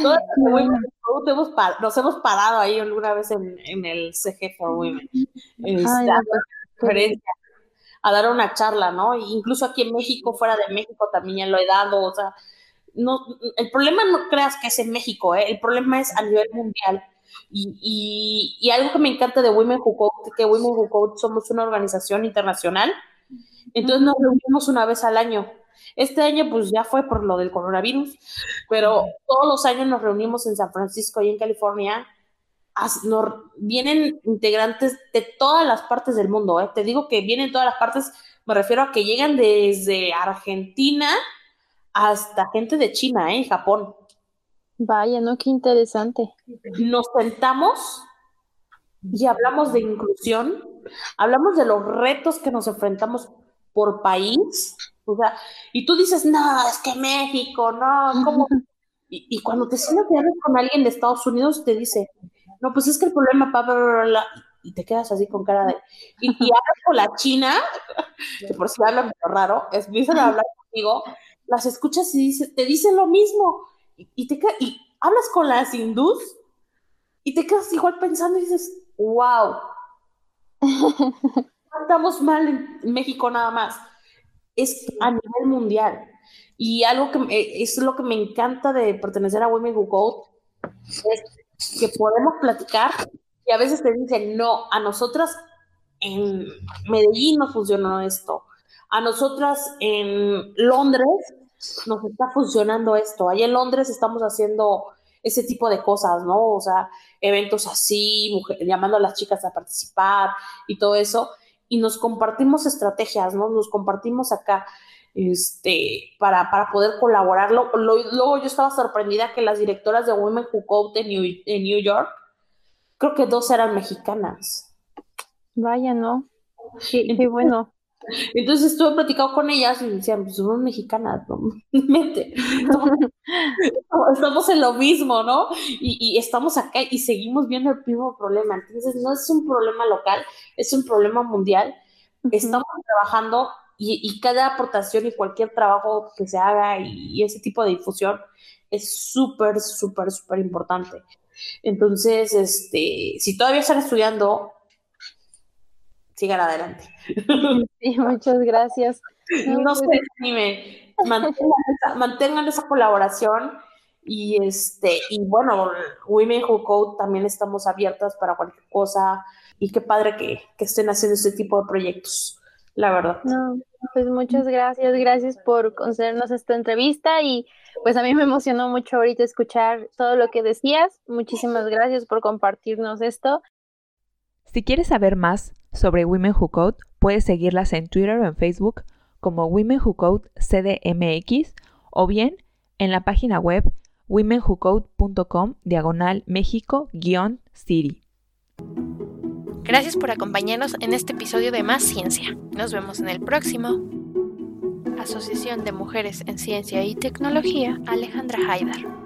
E: Todas hemos nos hemos parado ahí alguna vez en, en el CG for Women. Este, a, dar una charla, ¿no? Incluso aquí en México, fuera de México también ya lo he dado, o sea, no, el problema no creas que es en México, ¿eh? el problema es a nivel mundial y, algo que me encanta de Women Who Code, que Women Who Code somos una organización internacional, entonces nos reunimos una vez al año. Este año pues ya fue por lo del coronavirus, pero todos los años nos reunimos en San Francisco y en California. Nos, vienen integrantes de todas las partes del mundo. ¿eh? Te digo que vienen todas las partes, me refiero a que llegan desde Argentina hasta gente de China ¿eh? y Japón.
G: Vaya, ¿no? Qué interesante.
E: Nos sentamos y hablamos de inclusión, hablamos de los retos que nos enfrentamos por país, o sea, y tú dices, no, es que México, no, ¿cómo? Y, cuando te sientas con alguien de Estados Unidos, te dice, no, pues es que el problema, bla, y te quedas así con cara de. Y, y hablas con la China, que por si hablan raro, empiezan a hablar contigo, las escuchas y dice, te dicen lo mismo y, te y hablas con las hindús y te quedas igual pensando y dices, wow, estamos mal en México nada más, es a nivel mundial. Y algo que es lo que me encanta de pertenecer a Women Who Code, es que podemos platicar y a veces te dicen, no, a nosotras en Medellín no funcionó esto, a nosotras en Londres nos está funcionando esto. Allá en Londres estamos haciendo ese tipo de cosas, ¿no? O sea, eventos así, llamando a las chicas a participar y todo eso. Y nos compartimos estrategias, ¿no? Nos compartimos acá este, para, para poder colaborar. Luego yo estaba sorprendida que las directoras de Women Who Code en New, en New York, creo que dos eran mexicanas.
G: Vaya, ¿no? Sí, bueno.
E: Entonces estuve platicando con ellas y decían, pues somos mexicanas, ¿no? estamos en lo mismo, ¿no? Y, estamos acá y seguimos viendo el mismo problema. Entonces no es un problema local, es un problema mundial. Estamos trabajando y, cada aportación y cualquier trabajo que se haga y, ese tipo de difusión es súper, súper, súper importante. Entonces, este, si todavía están estudiando, sigan adelante.
G: Sí, muchas gracias.
E: No, pues se desanimen, mantengan, esa, colaboración y este y bueno, Women Who Code también estamos abiertas para cualquier cosa y qué padre que, estén haciendo este tipo de proyectos, la verdad.
G: No, pues muchas gracias, gracias por concedernos esta entrevista y pues a mí me emocionó mucho ahorita escuchar todo lo que decías. Muchísimas gracias por compartirnos esto.
B: Si quieres saber más sobre Women Who Code, puedes seguirlas en Twitter o en Facebook como Women Who Code CDMX o bien en la página web womenwhocode.com diagonal México-City.
A: Gracias por acompañarnos en este episodio de Más Ciencia. Nos vemos en el próximo. Asociación de Mujeres en Ciencia y Tecnología, Alejandra Haidar.